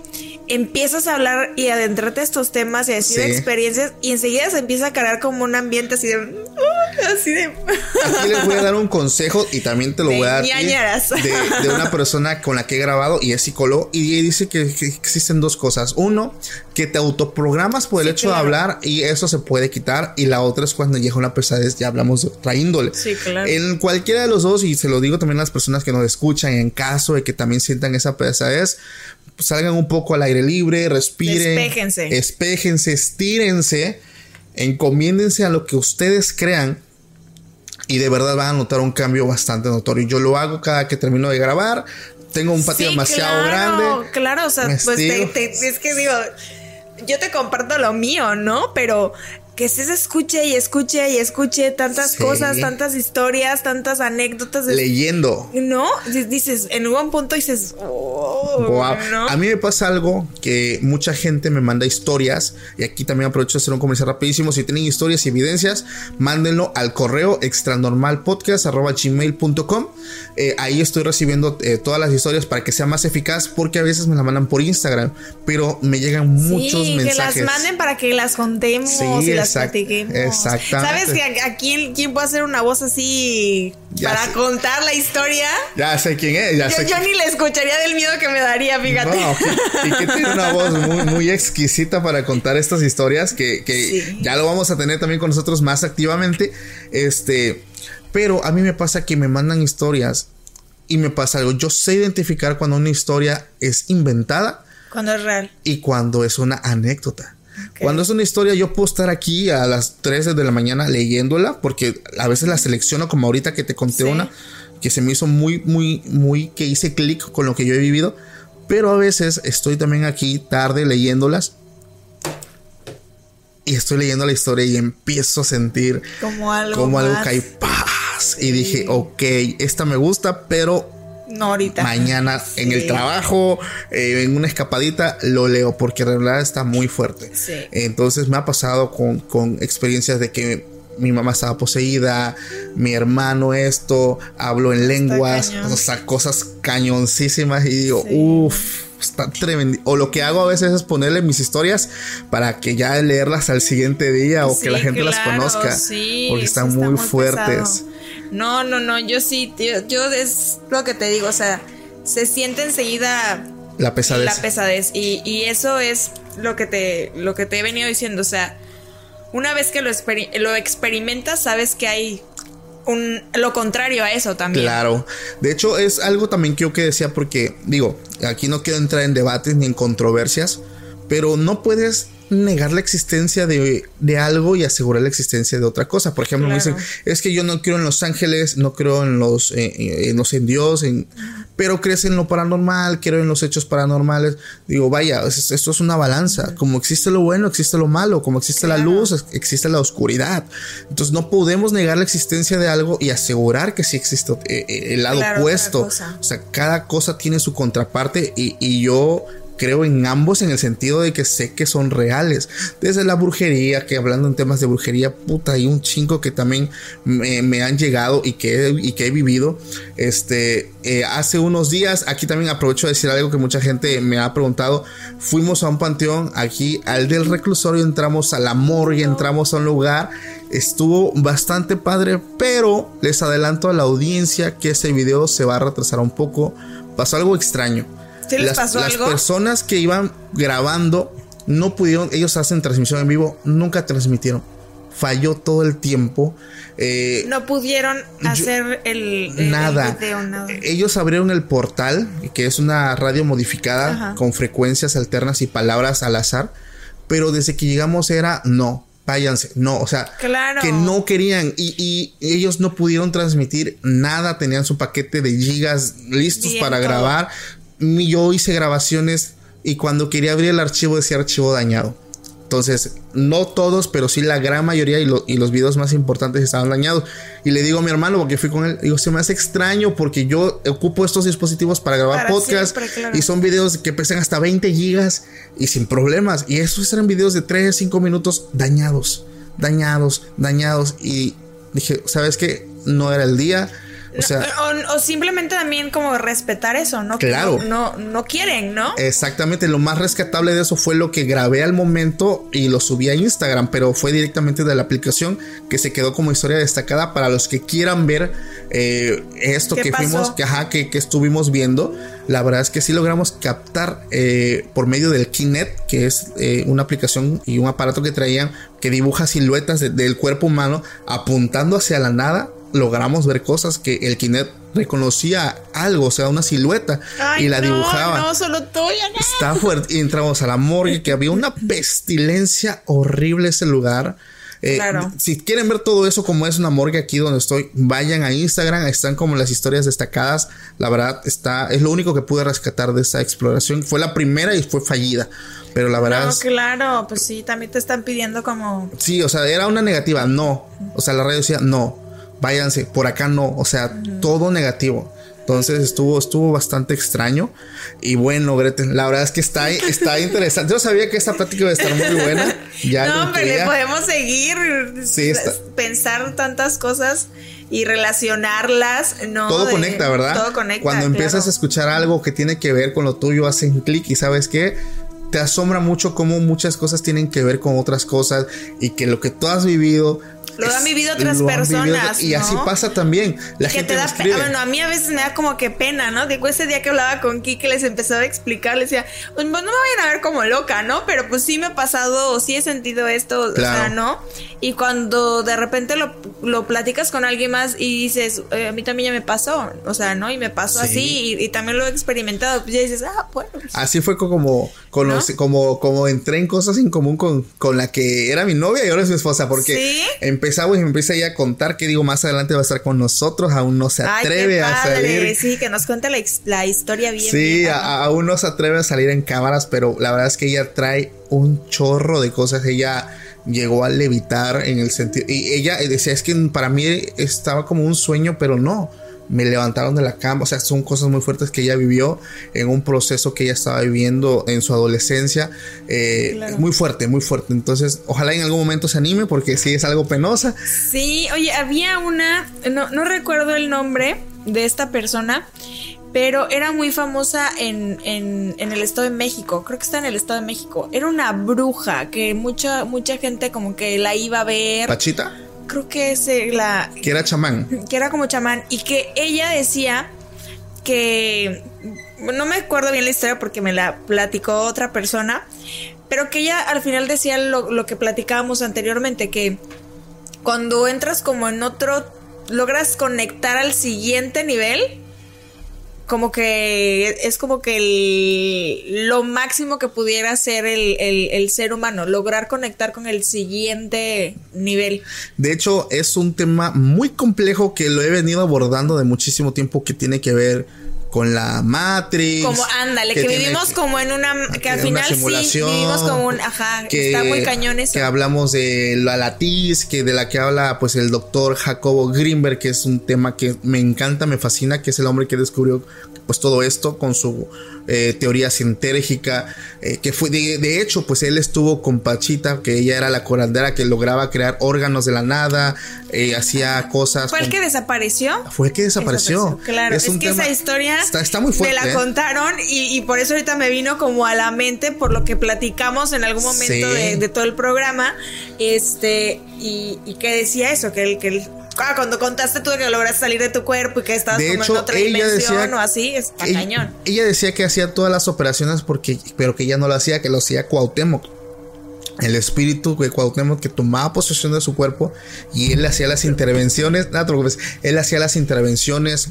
empiezas a hablar y adentrarte a estos temas y a decir Sí. experiencias y enseguida se empieza a crear como un ambiente así de... Así de... Aquí les voy a dar un consejo y también te lo <laughs> De voy a dar ñañaras. de, de una <laughs> persona con la que he grabado y es psicólogo y dice que, que existen dos cosas. Uno, que te autoprogramas por el Sí, hecho claro. de hablar y eso se puede quitar. Y la otra es cuando llega una pesadez, ya hablamos de otra índole. Sí, claro. En cualquiera de los dos, y se lo digo también a las personas que nos escuchan, en caso de que también sientan esa pesadez, salgan un poco al aire libre, respiren. Despéjense. Espéjense, estírense, encomiéndense a lo que ustedes crean y de verdad van a notar un cambio bastante notorio. Yo lo hago cada que termino de grabar. Tengo un patio Sí, demasiado claro, grande. Claro, o sea, pues te- te- es que digo, yo te comparto lo mío, ¿no? Pero que estés escuche y escuche y escuche tantas Sí. cosas, tantas historias, tantas anécdotas. de- Leyendo. no, di- dices, en un punto dices, oh. ¿no? A mí me pasa algo que mucha gente me manda historias y aquí también aprovecho de hacer un comercial rapidísimo. Si tienen historias y evidencias, mándenlo al correo extranormalpodcast.gmail.com eh, Ahí estoy recibiendo eh, todas las historias para que sea más eficaz porque a veces me la mandan por Instagram, pero me llegan muchos sí, mensajes. que las manden para que las contemos Sí, y las platiquemos. exactamente. ¿Sabes que a, a quién, quién puede hacer una voz así Ya para sé. contar la historia? Ya sé quién es, ya Yo, sé yo quién- ni la escucharía del miedo que me daría, fíjate. No, y que tiene una voz muy, muy exquisita para contar estas historias que, que Sí. ya lo vamos a tener también con nosotros más activamente. Este, pero a mí me pasa que me mandan historias y me pasa algo. Yo sé identificar cuando una historia es inventada Cuando es real. y cuando es una anécdota. Cuando es una historia, yo puedo estar aquí a las 3 de la mañana leyéndola, porque a veces la selecciono, como ahorita que te conté Sí. una, que se me hizo muy, muy, muy, que hice clic con lo que yo he vivido. Pero a veces estoy también aquí tarde leyéndolas. Y estoy leyendo la historia y empiezo a sentir Como algo como algo que hay paz. Y dije, ok, esta me gusta, pero No ahorita. mañana en el trabajo, eh, en una escapadita, lo leo porque en realidad está muy fuerte. Sí. Entonces me ha pasado con, con experiencias de que mi mamá estaba poseída, mi hermano esto, hablo en lenguas, o sea, cosas cañoncísimas y digo, Sí. uff. Está tremendo. O lo que hago a veces es ponerle mis historias para que ya leerlas al siguiente día o que la gente las conozca. sí, porque están está muy, fuertes. pesado. No, no, no, yo sí, yo, yo es lo que te digo, o sea, se siente enseguida La pesadez. La pesadez. Y, y eso es lo que te, lo que te he venido diciendo. O sea, una vez que lo, lo experimentas, sabes que hay un, lo contrario a eso también. Claro. De hecho, es algo también que yo que decía, porque digo, aquí no quiero entrar en debates ni en controversias, pero no puedes negar la existencia de, algo y asegurar la existencia de otra cosa. Por ejemplo, me dicen, es que yo no creo en los ángeles, no creo en los, eh, eh, en, los en Dios, en, pero crees en lo paranormal, creo en los hechos paranormales. Digo, vaya, esto es una balanza. Como existe lo bueno, existe lo malo. Como existe la luz, existe la oscuridad. Entonces no podemos negar la existencia de algo y asegurar que sí existe eh, el lado opuesto. O sea, cada cosa tiene su contraparte y, y yo creo en ambos en el sentido de que sé que son reales. Desde la brujería, que hablando en temas de brujería, puta, hay un chingo que también me, han llegado y que, y que he vivido. Este, eh, hace unos días, aquí también aprovecho de decir algo que mucha gente me ha preguntado. Fuimos a un panteón aquí, al del reclusorio, entramos a la morgue, entramos a un lugar. Estuvo bastante padre, pero les adelanto a la audiencia que ese video se va a retrasar un poco. Pasó algo extraño las, las personas que iban grabando no pudieron, ellos hacen transmisión en vivo, nunca transmitieron. Falló todo el tiempo. Eh, no pudieron hacer el, nada. Ellos abrieron el portal, que es una radio modificada con frecuencias alternas y palabras al azar. Pero desde que llegamos era no, váyanse. No, o sea, que no querían y, y, ellos no pudieron transmitir nada. Tenían su paquete de gigas listos para grabar yo hice grabaciones y cuando quería abrir el archivo decía archivo dañado. Entonces, no todos, pero sí la gran mayoría y, los videos más importantes estaban dañados. Y le digo a mi hermano, porque fui con él, digo, se me hace extraño porque yo ocupo estos dispositivos para grabar podcast y son videos que pesan hasta 20 gigas y sin problemas. Y esos eran videos de 3, 5 minutos dañados, dañados, dañados. Y dije, ¿sabes qué? No era el día o, simplemente también como respetar eso, ¿no? Claro. No, no, quieren, ¿no? Exactamente. Lo más rescatable de eso fue lo que grabé al momento y lo subí a Instagram, pero fue directamente de la aplicación que se quedó como historia destacada para los que quieran ver eh, esto que fuimos, que, ajá, que, estuvimos viendo. La verdad es que sí logramos captar eh, por medio del Kinet, que es eh, una aplicación y un aparato que traían que dibuja siluetas del cuerpo humano apuntando hacia la nada logramos ver cosas que el Kinect reconocía algo, o sea, una silueta y la dibujaba. No, solo tuya, Está fuerte. Y entramos a la morgue, que había una pestilencia horrible ese lugar. Eh, claro. Si quieren ver todo eso como es una morgue aquí donde estoy, vayan a Instagram, están como las historias destacadas. La verdad está, es lo único que pude rescatar de esta exploración. Fue la primera y fue fallida. Pero la verdad. No, claro, pues sí, también te están pidiendo como. Sí, o sea, era una negativa, no. O sea, la radio decía no váyanse, por acá no, o sea, todo negativo. Entonces estuvo, estuvo bastante extraño. Y bueno, Gretel, la verdad es que está, está interesante. Yo sabía que esta plática iba a estar muy buena. Ya no, pero le podemos seguir. Sí, Pensar tantas cosas y relacionarlas. No, todo conecta, ¿verdad? Todo conecta. Cuando empiezas a escuchar algo que tiene que ver con lo tuyo, hacen clic y sabes qué te asombra mucho cómo muchas cosas tienen que ver con otras cosas y que lo que tú has vivido lo han vivido otras personas. y así pasa también. La gente te da pena. Bueno, a mí a veces me da como que pena, ¿no? Digo, ese día que hablaba con Kike les empezaba a explicar, les decía, pues no me vayan a ver como loca, ¿no? Pero pues sí me ha pasado o sí he sentido esto, o sea, ¿no? Y cuando de repente lo, lo platicas con alguien más y dices, eh, a mí también ya me pasó, o sea, ¿no? Y me pasó así y, también lo he experimentado, pues ya dices, ah, bueno. Pues". Así fue como, como, como entré en cosas en común con, con la que era mi novia y ahora es mi esposa, porque ¿Sí? Empezamos y me empieza ya a contar que digo, más adelante va a estar con nosotros, aún no se atreve a salir. Sí, que nos cuente la, historia bien. Sí, aún no se atreve a salir en cámaras, pero la verdad es que ella trae un chorro de cosas. Ella llegó a levitar en el sentido. Y ella decía, es que para mí estaba como un sueño, pero no. Me levantaron de la cama, o sea, son cosas muy fuertes que ella vivió en un proceso que ella estaba viviendo en su adolescencia, eh, muy fuerte, muy fuerte. Entonces, ojalá en algún momento se anime porque sí es algo penosa. Sí, oye, había una, no, no recuerdo el nombre de esta persona, pero era muy famosa en, en, en, el Estado de México, creo que está en el Estado de México. Era una bruja que mucha, mucha gente como que la iba a ver. ¿Pachita? Creo que es eh, la... Que era chamán. Que era como chamán y que ella decía que no me acuerdo bien la historia porque me la platicó otra persona, pero que ella al final decía lo, lo que platicábamos anteriormente, que cuando entras como en otro, logras conectar al siguiente nivel, como que es como que el, lo máximo que pudiera ser el, el, ser humano, lograr conectar con el siguiente nivel. De hecho, es un tema muy complejo que lo he venido abordando de muchísimo tiempo que tiene que ver con la Matrix. Como ándale, que, vivimos como en una que al final sí vivimos como un ajá, que, está muy cañón eso. Que hablamos de la latiz, que de la que habla pues el doctor Jacobo Greenberg, que es un tema que me encanta, me fascina, que es el hombre que descubrió pues todo esto con su eh, teoría sintérgica, eh, que fue de, hecho, pues él estuvo con Pachita, que ella era la corandera que lograba crear órganos de la nada, eh, hacía cosas. ¿Fue el que desapareció? Fue el que desapareció. Claro, es, que esa historia está, muy fuerte. Me la contaron y, por eso ahorita me vino como a la mente por lo que platicamos en algún momento de, todo el programa, este, y, que decía eso, que el, que el Ah, cuando contaste tú que lograste salir de tu cuerpo y que estabas como en otra dimensión o así, es ella, cañón. Ella decía que hacía todas las operaciones porque, pero que ella no lo hacía, que lo hacía Cuauhtémoc. El espíritu de Cuauhtémoc que tomaba posesión de su cuerpo y él hacía las intervenciones, nada, él hacía las intervenciones,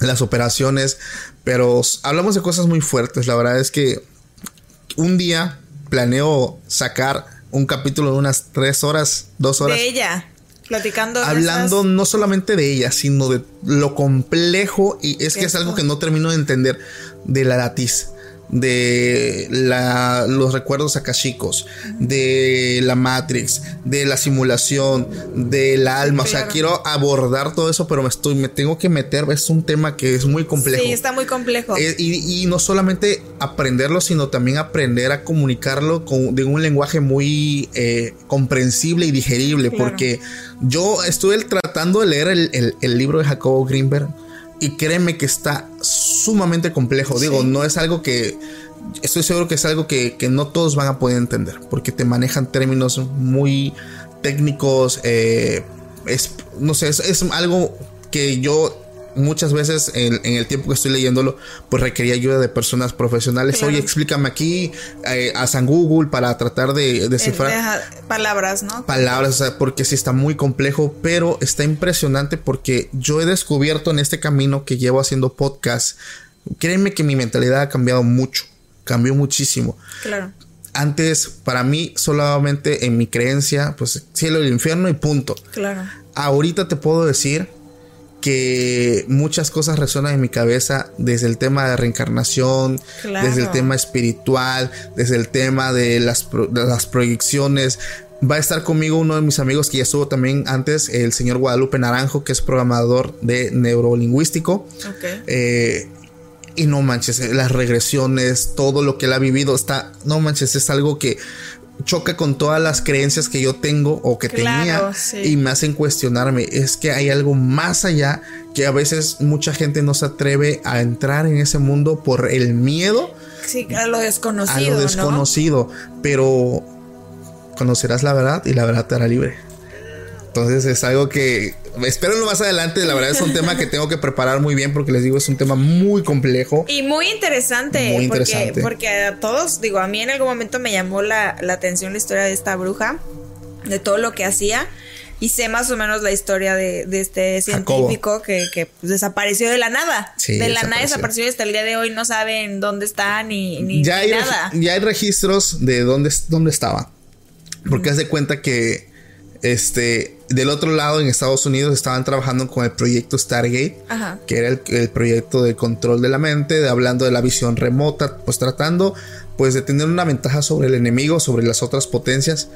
las operaciones, pero hablamos de cosas muy fuertes. La verdad es que un día planeo sacar un capítulo de unas tres horas, dos horas. De ella. Platicando. Hablando no solamente de ella, sino de lo complejo, y es que es algo que no termino de entender de la latiz de la, los recuerdos akashicos, de la Matrix, de la simulación, del alma. O sea, quiero abordar todo eso, pero me estoy, me tengo que meter. Es un tema que es muy complejo. Sí, está muy complejo. Eh, y, no solamente aprenderlo, sino también aprender a comunicarlo con, de un lenguaje muy eh, comprensible y digerible. Porque yo estuve tratando de leer el, el libro de Jacobo Greenberg y créeme que está sumamente complejo. Digo, no es algo que. Estoy seguro que es algo que, no todos van a poder entender. Porque te manejan términos muy técnicos. Eh, es, no sé, es algo que yo muchas veces en, el tiempo que estoy leyéndolo, pues requería ayuda de personas profesionales. Oye, explícame aquí eh, a San Google para tratar de descifrar palabras, ¿no? Palabras, porque sí está muy complejo, pero está impresionante porque yo he descubierto en este camino que llevo haciendo podcast, créeme que mi mentalidad ha cambiado mucho, cambió muchísimo. Claro. Antes, para mí, solamente en mi creencia, pues cielo y infierno y punto. Claro. Ahorita te puedo decir que muchas cosas resuenan en mi cabeza desde el tema de reencarnación, desde el tema espiritual, desde el tema de las, las, proyecciones. Va a estar conmigo uno de mis amigos que ya estuvo también antes, el señor Guadalupe Naranjo, que es programador de neurolingüístico. Eh, y no manches, las regresiones, todo lo que él ha vivido, está, no manches, es algo que choca con todas las creencias que yo tengo o que tenía y me hacen cuestionarme. Es que hay algo más allá que a veces mucha gente no se atreve a entrar en ese mundo por el miedo. Sí, a lo desconocido. A lo desconocido. Pero conocerás la verdad y la verdad te hará libre. Entonces es algo que espero más adelante. La verdad es un tema que tengo que preparar muy bien porque les digo, es un tema muy complejo. Y muy interesante. Muy interesante. Porque, porque a todos, digo, a mí en algún momento me llamó la, atención la historia de esta bruja, de todo lo que hacía. Y sé más o menos la historia de, este científico que, pues, desapareció de la nada. de la nada desapareció y hasta el día de hoy no saben dónde está ni, ni, ya hay, nada. Ya hay registros de dónde, dónde estaba. Porque haz de cuenta que este, del otro lado, en Estados Unidos, estaban trabajando con el proyecto Stargate, que era el, proyecto de control de la mente, de, hablando de la visión remota, pues tratando pues de tener una ventaja sobre el enemigo, sobre las otras potencias.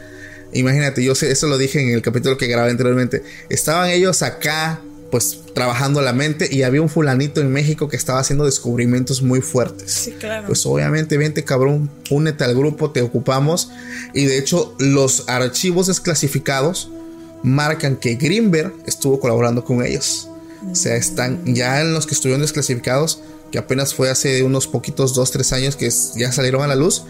Imagínate, yo sé, eso lo dije en el capítulo que grabé anteriormente. Estaban ellos acá pues trabajando la mente y había un fulanito en México que estaba haciendo descubrimientos muy fuertes. Sí, claro. Pues obviamente, vente cabrón, únete al grupo, te ocupamos. Y de hecho, los archivos desclasificados marcan que Greenberg estuvo colaborando con ellos. O sea, están ya en los que estuvieron desclasificados, que apenas fue hace unos poquitos, dos, tres años que ya salieron a la luz,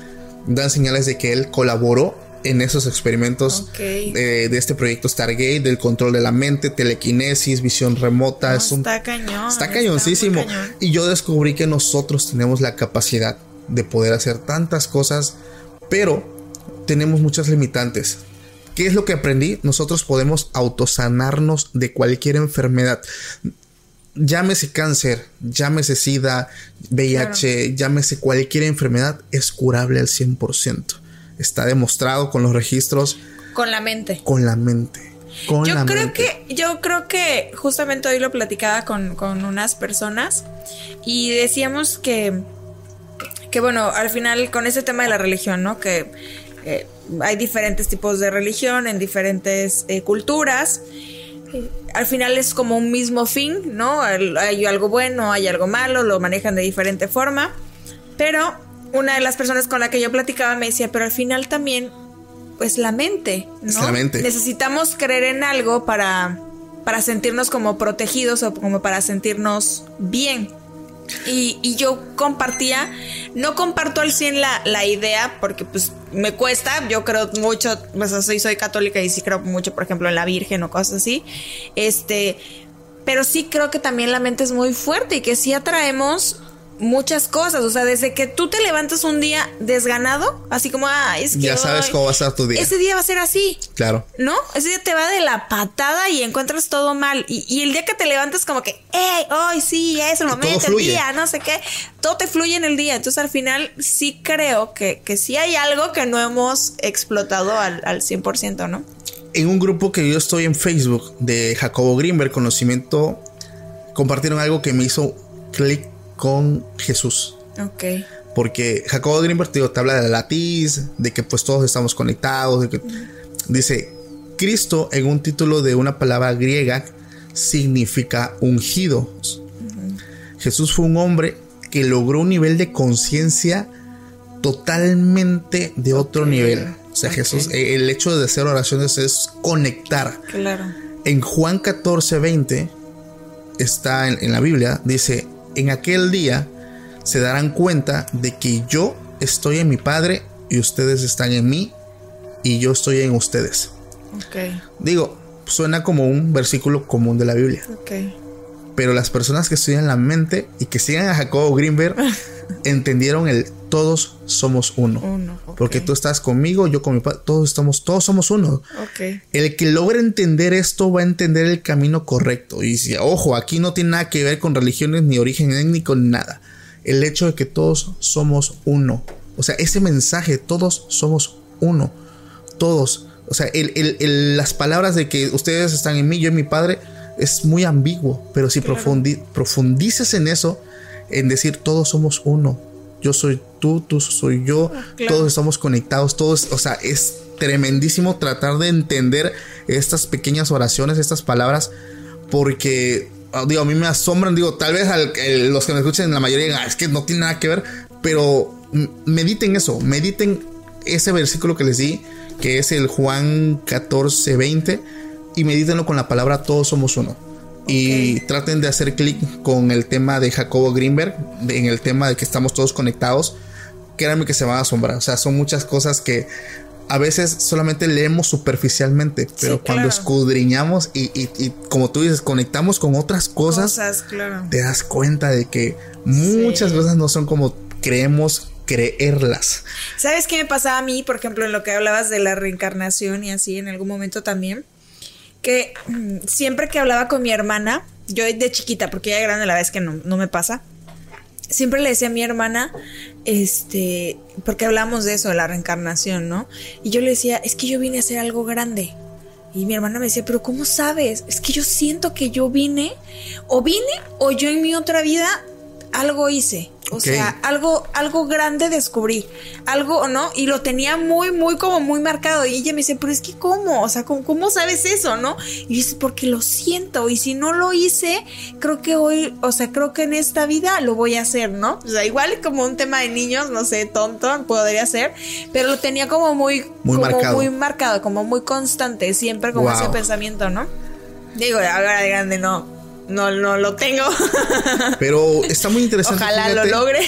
dan señales de que él colaboró en esos experimentos Ok. de, de este proyecto Stargate, del control de la mente, telequinesis, visión remota. No, es un- está cañón. Está cañoncísimo. cañón. Y yo descubrí que nosotros tenemos la capacidad de poder hacer tantas cosas, pero tenemos muchas limitantes. ¿Qué es lo que aprendí? Nosotros podemos autosanarnos de cualquier enfermedad. Llámese cáncer, llámese SIDA, VIH, llámese cualquier enfermedad, es curable al 100%. Está demostrado con los registros, Con la mente. con la mente. Con Yo la creo mente. que, yo creo que justamente hoy lo platicaba con, con unas personas y decíamos que, que bueno, al final con ese tema de la religión, ¿no? Que eh, hay diferentes tipos de religión en diferentes eh, culturas. Al final es como un mismo fin, ¿no? Hay algo bueno, hay algo malo, lo manejan de diferente forma. Pero una de las personas con la que yo platicaba me decía, pero al final también, pues la mente, ¿no? Es la mente. Necesitamos creer en algo para, para sentirnos como protegidos o como para sentirnos bien. Y, y yo compartía, no comparto al 100 la, la idea porque pues me cuesta, yo creo mucho, pues soy, soy católica y sí creo mucho, por ejemplo, en la Virgen o cosas así. Este, pero sí creo que también la mente es muy fuerte y que sí atraemos muchas cosas. O sea, desde que tú te levantas un día desganado, así como, ah, es que. Ya sabes hoy- cómo va a estar tu día. Ese día va a ser así. Claro. ¿No? Ese día te va de la patada y encuentras todo mal. Y, y el día que te levantas como que, ¡Ey! ¡Hoy sí! Es el momento, el día! No sé qué. Todo te fluye en el día. Entonces al final sí creo que, que sí hay algo que no hemos explotado al, al 100%, ¿no? en un grupo que yo estoy en Facebook de Jacobo Greenberg, conocimiento, compartieron algo que me hizo clic con Jesús. Ok. Porque Jacobo Greenberg te, habla de la latiz, de que pues todos estamos conectados, de que dice Cristo en un título de una palabra griega significa ungido. Jesús fue un hombre que logró un nivel de conciencia totalmente de otro nivel. O sea. Jesús, eh, el hecho de hacer oraciones es conectar. Claro. En Juan 14, 20 está en, en la Biblia, dice, en aquel día se darán cuenta de que yo estoy en mi Padre y ustedes están en mí y yo estoy en ustedes. Ok. Digo, suena como un versículo común de la Biblia, Ok. pero las personas que estudian la mente y que sigan a Jacobo Greenberg <laughs> entendieron el todos somos uno. Uno. Porque tú estás conmigo, yo con mi padre, todos estamos, todos somos uno. El que logra entender esto va a entender el camino correcto. Y si, ojo, aquí no tiene nada que ver con religiones, ni origen étnico, ni nada. El hecho de que todos somos uno. O sea, ese mensaje, todos somos uno. Todos. O sea, el- el- el- las palabras de que ustedes están en mí, yo en mi padre, es muy ambiguo. Pero si profundi- profundizas en eso, en decir todos somos uno. Yo soy tú, tú soy yo, claro. todos estamos conectados, todos, o sea, es tremendísimo tratar de entender estas pequeñas oraciones, estas palabras, porque, ah, digo, a mí me asombran, digo, tal vez al- el- los que me escuchen, la mayoría digan, "Ah, es que no tiene nada que ver, pero mediten eso, mediten ese versículo que les di, que es el Juan 14, 20, y medítenlo con la palabra todos somos uno. Y traten de hacer clic con el tema de Jacobo Greenberg, de- en el tema de que estamos todos conectados. Créanme que se van a asombrar. O sea, son muchas cosas que a veces solamente leemos superficialmente, pero cuando claro. escudriñamos y, y- y como tú dices, conectamos con otras cosas, Cosas, claro. te das cuenta de que muchas Sí. cosas no son como creemos creerlas. ¿Sabes qué me pasaba a mí, por ejemplo, en lo que hablabas de la reencarnación y así en algún momento también? Que mm, siempre que hablaba con mi hermana, yo de chiquita, porque ya de grande la verdad es que no, no me pasa, siempre le decía a mi hermana, este, porque hablamos de eso, de la reencarnación, ¿no? Y yo le decía, es que yo vine a hacer algo grande. Y mi hermana me decía, pero ¿cómo sabes? Es que yo siento que yo vine, o vine, o yo en mi otra vida algo hice. O sea, algo, algo grande descubrí. Algo, ¿no? Y lo tenía muy, muy, como muy marcado. Y ella me dice, pero es que ¿cómo? O sea, ¿cómo, cómo sabes eso, no? Y yo dice, porque lo siento. Y si no lo hice, creo que hoy, o sea, creo que en esta vida lo voy a hacer, ¿no? O sea, igual como un tema de niños, no sé, tonto, podría ser. Pero lo tenía como muy, Muy como marcado. muy marcado, como muy constante. Siempre como Wow. ese pensamiento, ¿no? Digo, ahora de grande no. No, no lo tengo. <laughs> Pero está muy interesante. Ojalá lo logre.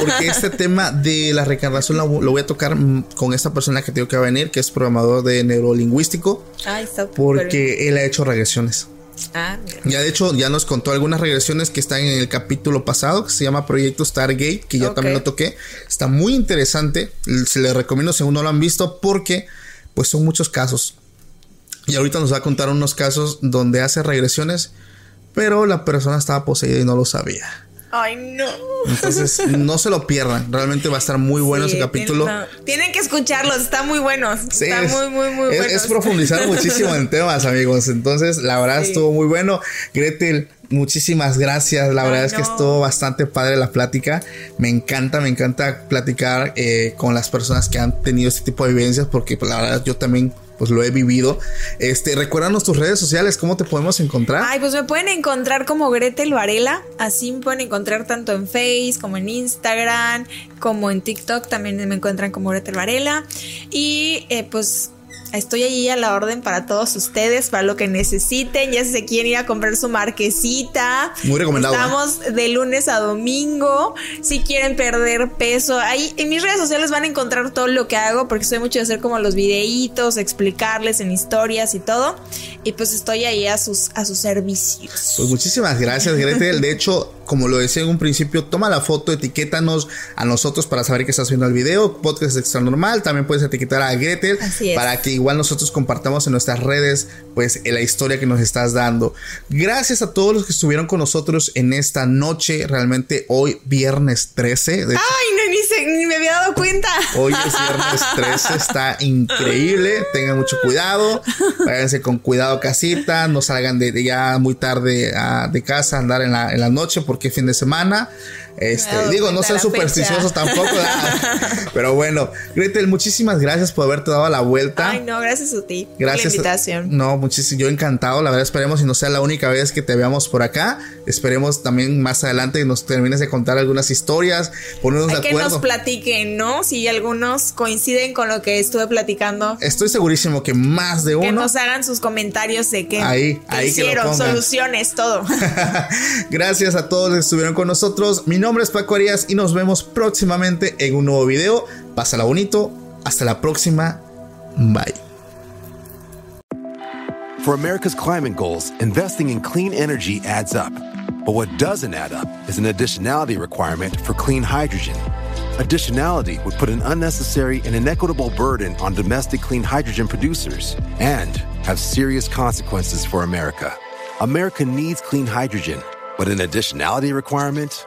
Porque este <laughs> tema de la reencarnación lo, voy a tocar mm, con esta persona que tengo que venir, que es programador de neurolingüístico. Ay, está Porque él ha hecho regresiones. Ah, ya de hecho ya nos contó algunas regresiones que están en el capítulo pasado que se llama Proyecto Stargate que ya también lo toqué está muy interesante se les recomiendo si aún no lo han visto porque pues son muchos casos y ahorita nos va a contar unos casos donde hace regresiones pero la persona estaba poseída y no lo sabía. Ay, no. Entonces, no se lo pierdan. Realmente va a estar muy bueno ese capítulo. Tienen que escucharlos, está muy bueno. está muy, muy, muy es, bueno. Es profundizar <laughs> muchísimo en temas, amigos. Entonces, la verdad estuvo muy bueno. Gretel, muchísimas gracias. La verdad es que estuvo bastante padre la plática. Me encanta, me encanta platicar eh, con las personas que han tenido este tipo de vivencias porque pues, la verdad yo también pues lo he vivido. Este, recuérdanos tus redes sociales, ¿cómo te podemos encontrar? Ay, pues me pueden encontrar como Gretel Varela, así me pueden encontrar tanto en Face como en Instagram, como en TikTok, también me encuentran como Gretel Varela. Y eh, pues Estoy allí a la orden para todos ustedes, para lo que necesiten. Ya si se quieren ir a comprar su marquesita. Muy recomendado. ¿eh? Estamos de lunes a domingo. Si quieren perder peso, ahí en mis redes sociales van a encontrar todo lo que hago, porque soy mucho de hacer como los videitos, explicarles en historias y todo. Y pues estoy ahí a sus, a sus servicios. Pues muchísimas gracias, Gretel. De hecho, como lo decía en un principio, toma la foto, etiquétanos a nosotros para saber que estás viendo el video. Podcast Extra Normal. También puedes etiquetar a Gretel para que igual nosotros compartamos en nuestras redes, pues, la historia que nos estás dando. Gracias a todos los que estuvieron con nosotros en esta noche. Realmente hoy, viernes 13. Ay, no, ni, me había dado cuenta. Hoy es viernes <laughs> 13. Está increíble. Tengan mucho cuidado. Váyanse con cuidado casita. No salgan de, ya muy tarde ah, de casa, andar en la, en la noche porque fin de semana. Este, digo, no sean supersticiosos tampoco, <laughs> pero bueno, Gretel, muchísimas gracias por haberte dado la vuelta. Ay, no, gracias a ti. Gracias. Por la invitación. No, muchísimo, yo encantado, la verdad, esperemos y no sea la única vez que te veamos por acá. Esperemos también más adelante que nos termines de contar algunas historias, ponernos de acuerdo. Que nos platiquen, ¿no? Si algunos coinciden con lo que estuve platicando. Estoy segurísimo que más de uno. Que nos hagan sus comentarios de que, ahí, ahí hicieron, soluciones, todo. <laughs> gracias a todos los que estuvieron con nosotros. Mi nombre es Paco Arias y nos vemos próximamente en un nuevo video. Pásala bonito. Hasta la próxima. Bye. For America's climate goals, investing in clean energy adds up. But what doesn't add up is an additionality requirement for clean hydrogen. Additionality would put an unnecessary and inequitable burden on domestic clean hydrogen producers and have serious consequences for America. America needs clean hydrogen, but an additionality requirement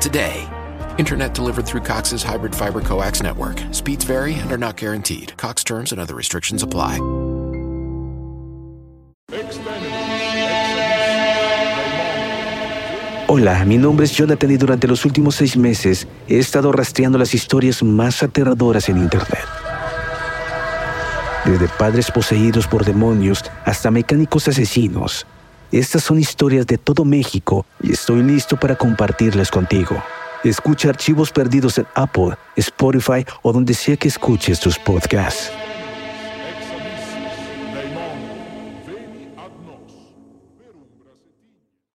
today. Internet delivered through Cox's hybrid fiber coax network. Speeds vary and are not guaranteed. Cox terms and other restrictions apply. Hola, mi nombre es Jonathan y durante los últimos seis meses he estado rastreando las historias más aterradoras en Internet. Desde padres poseídos por demonios hasta mecánicos asesinos estas son historias de todo México y estoy listo para compartirlas contigo. Escucha archivos perdidos en Apple, Spotify o donde sea que escuches tus podcasts.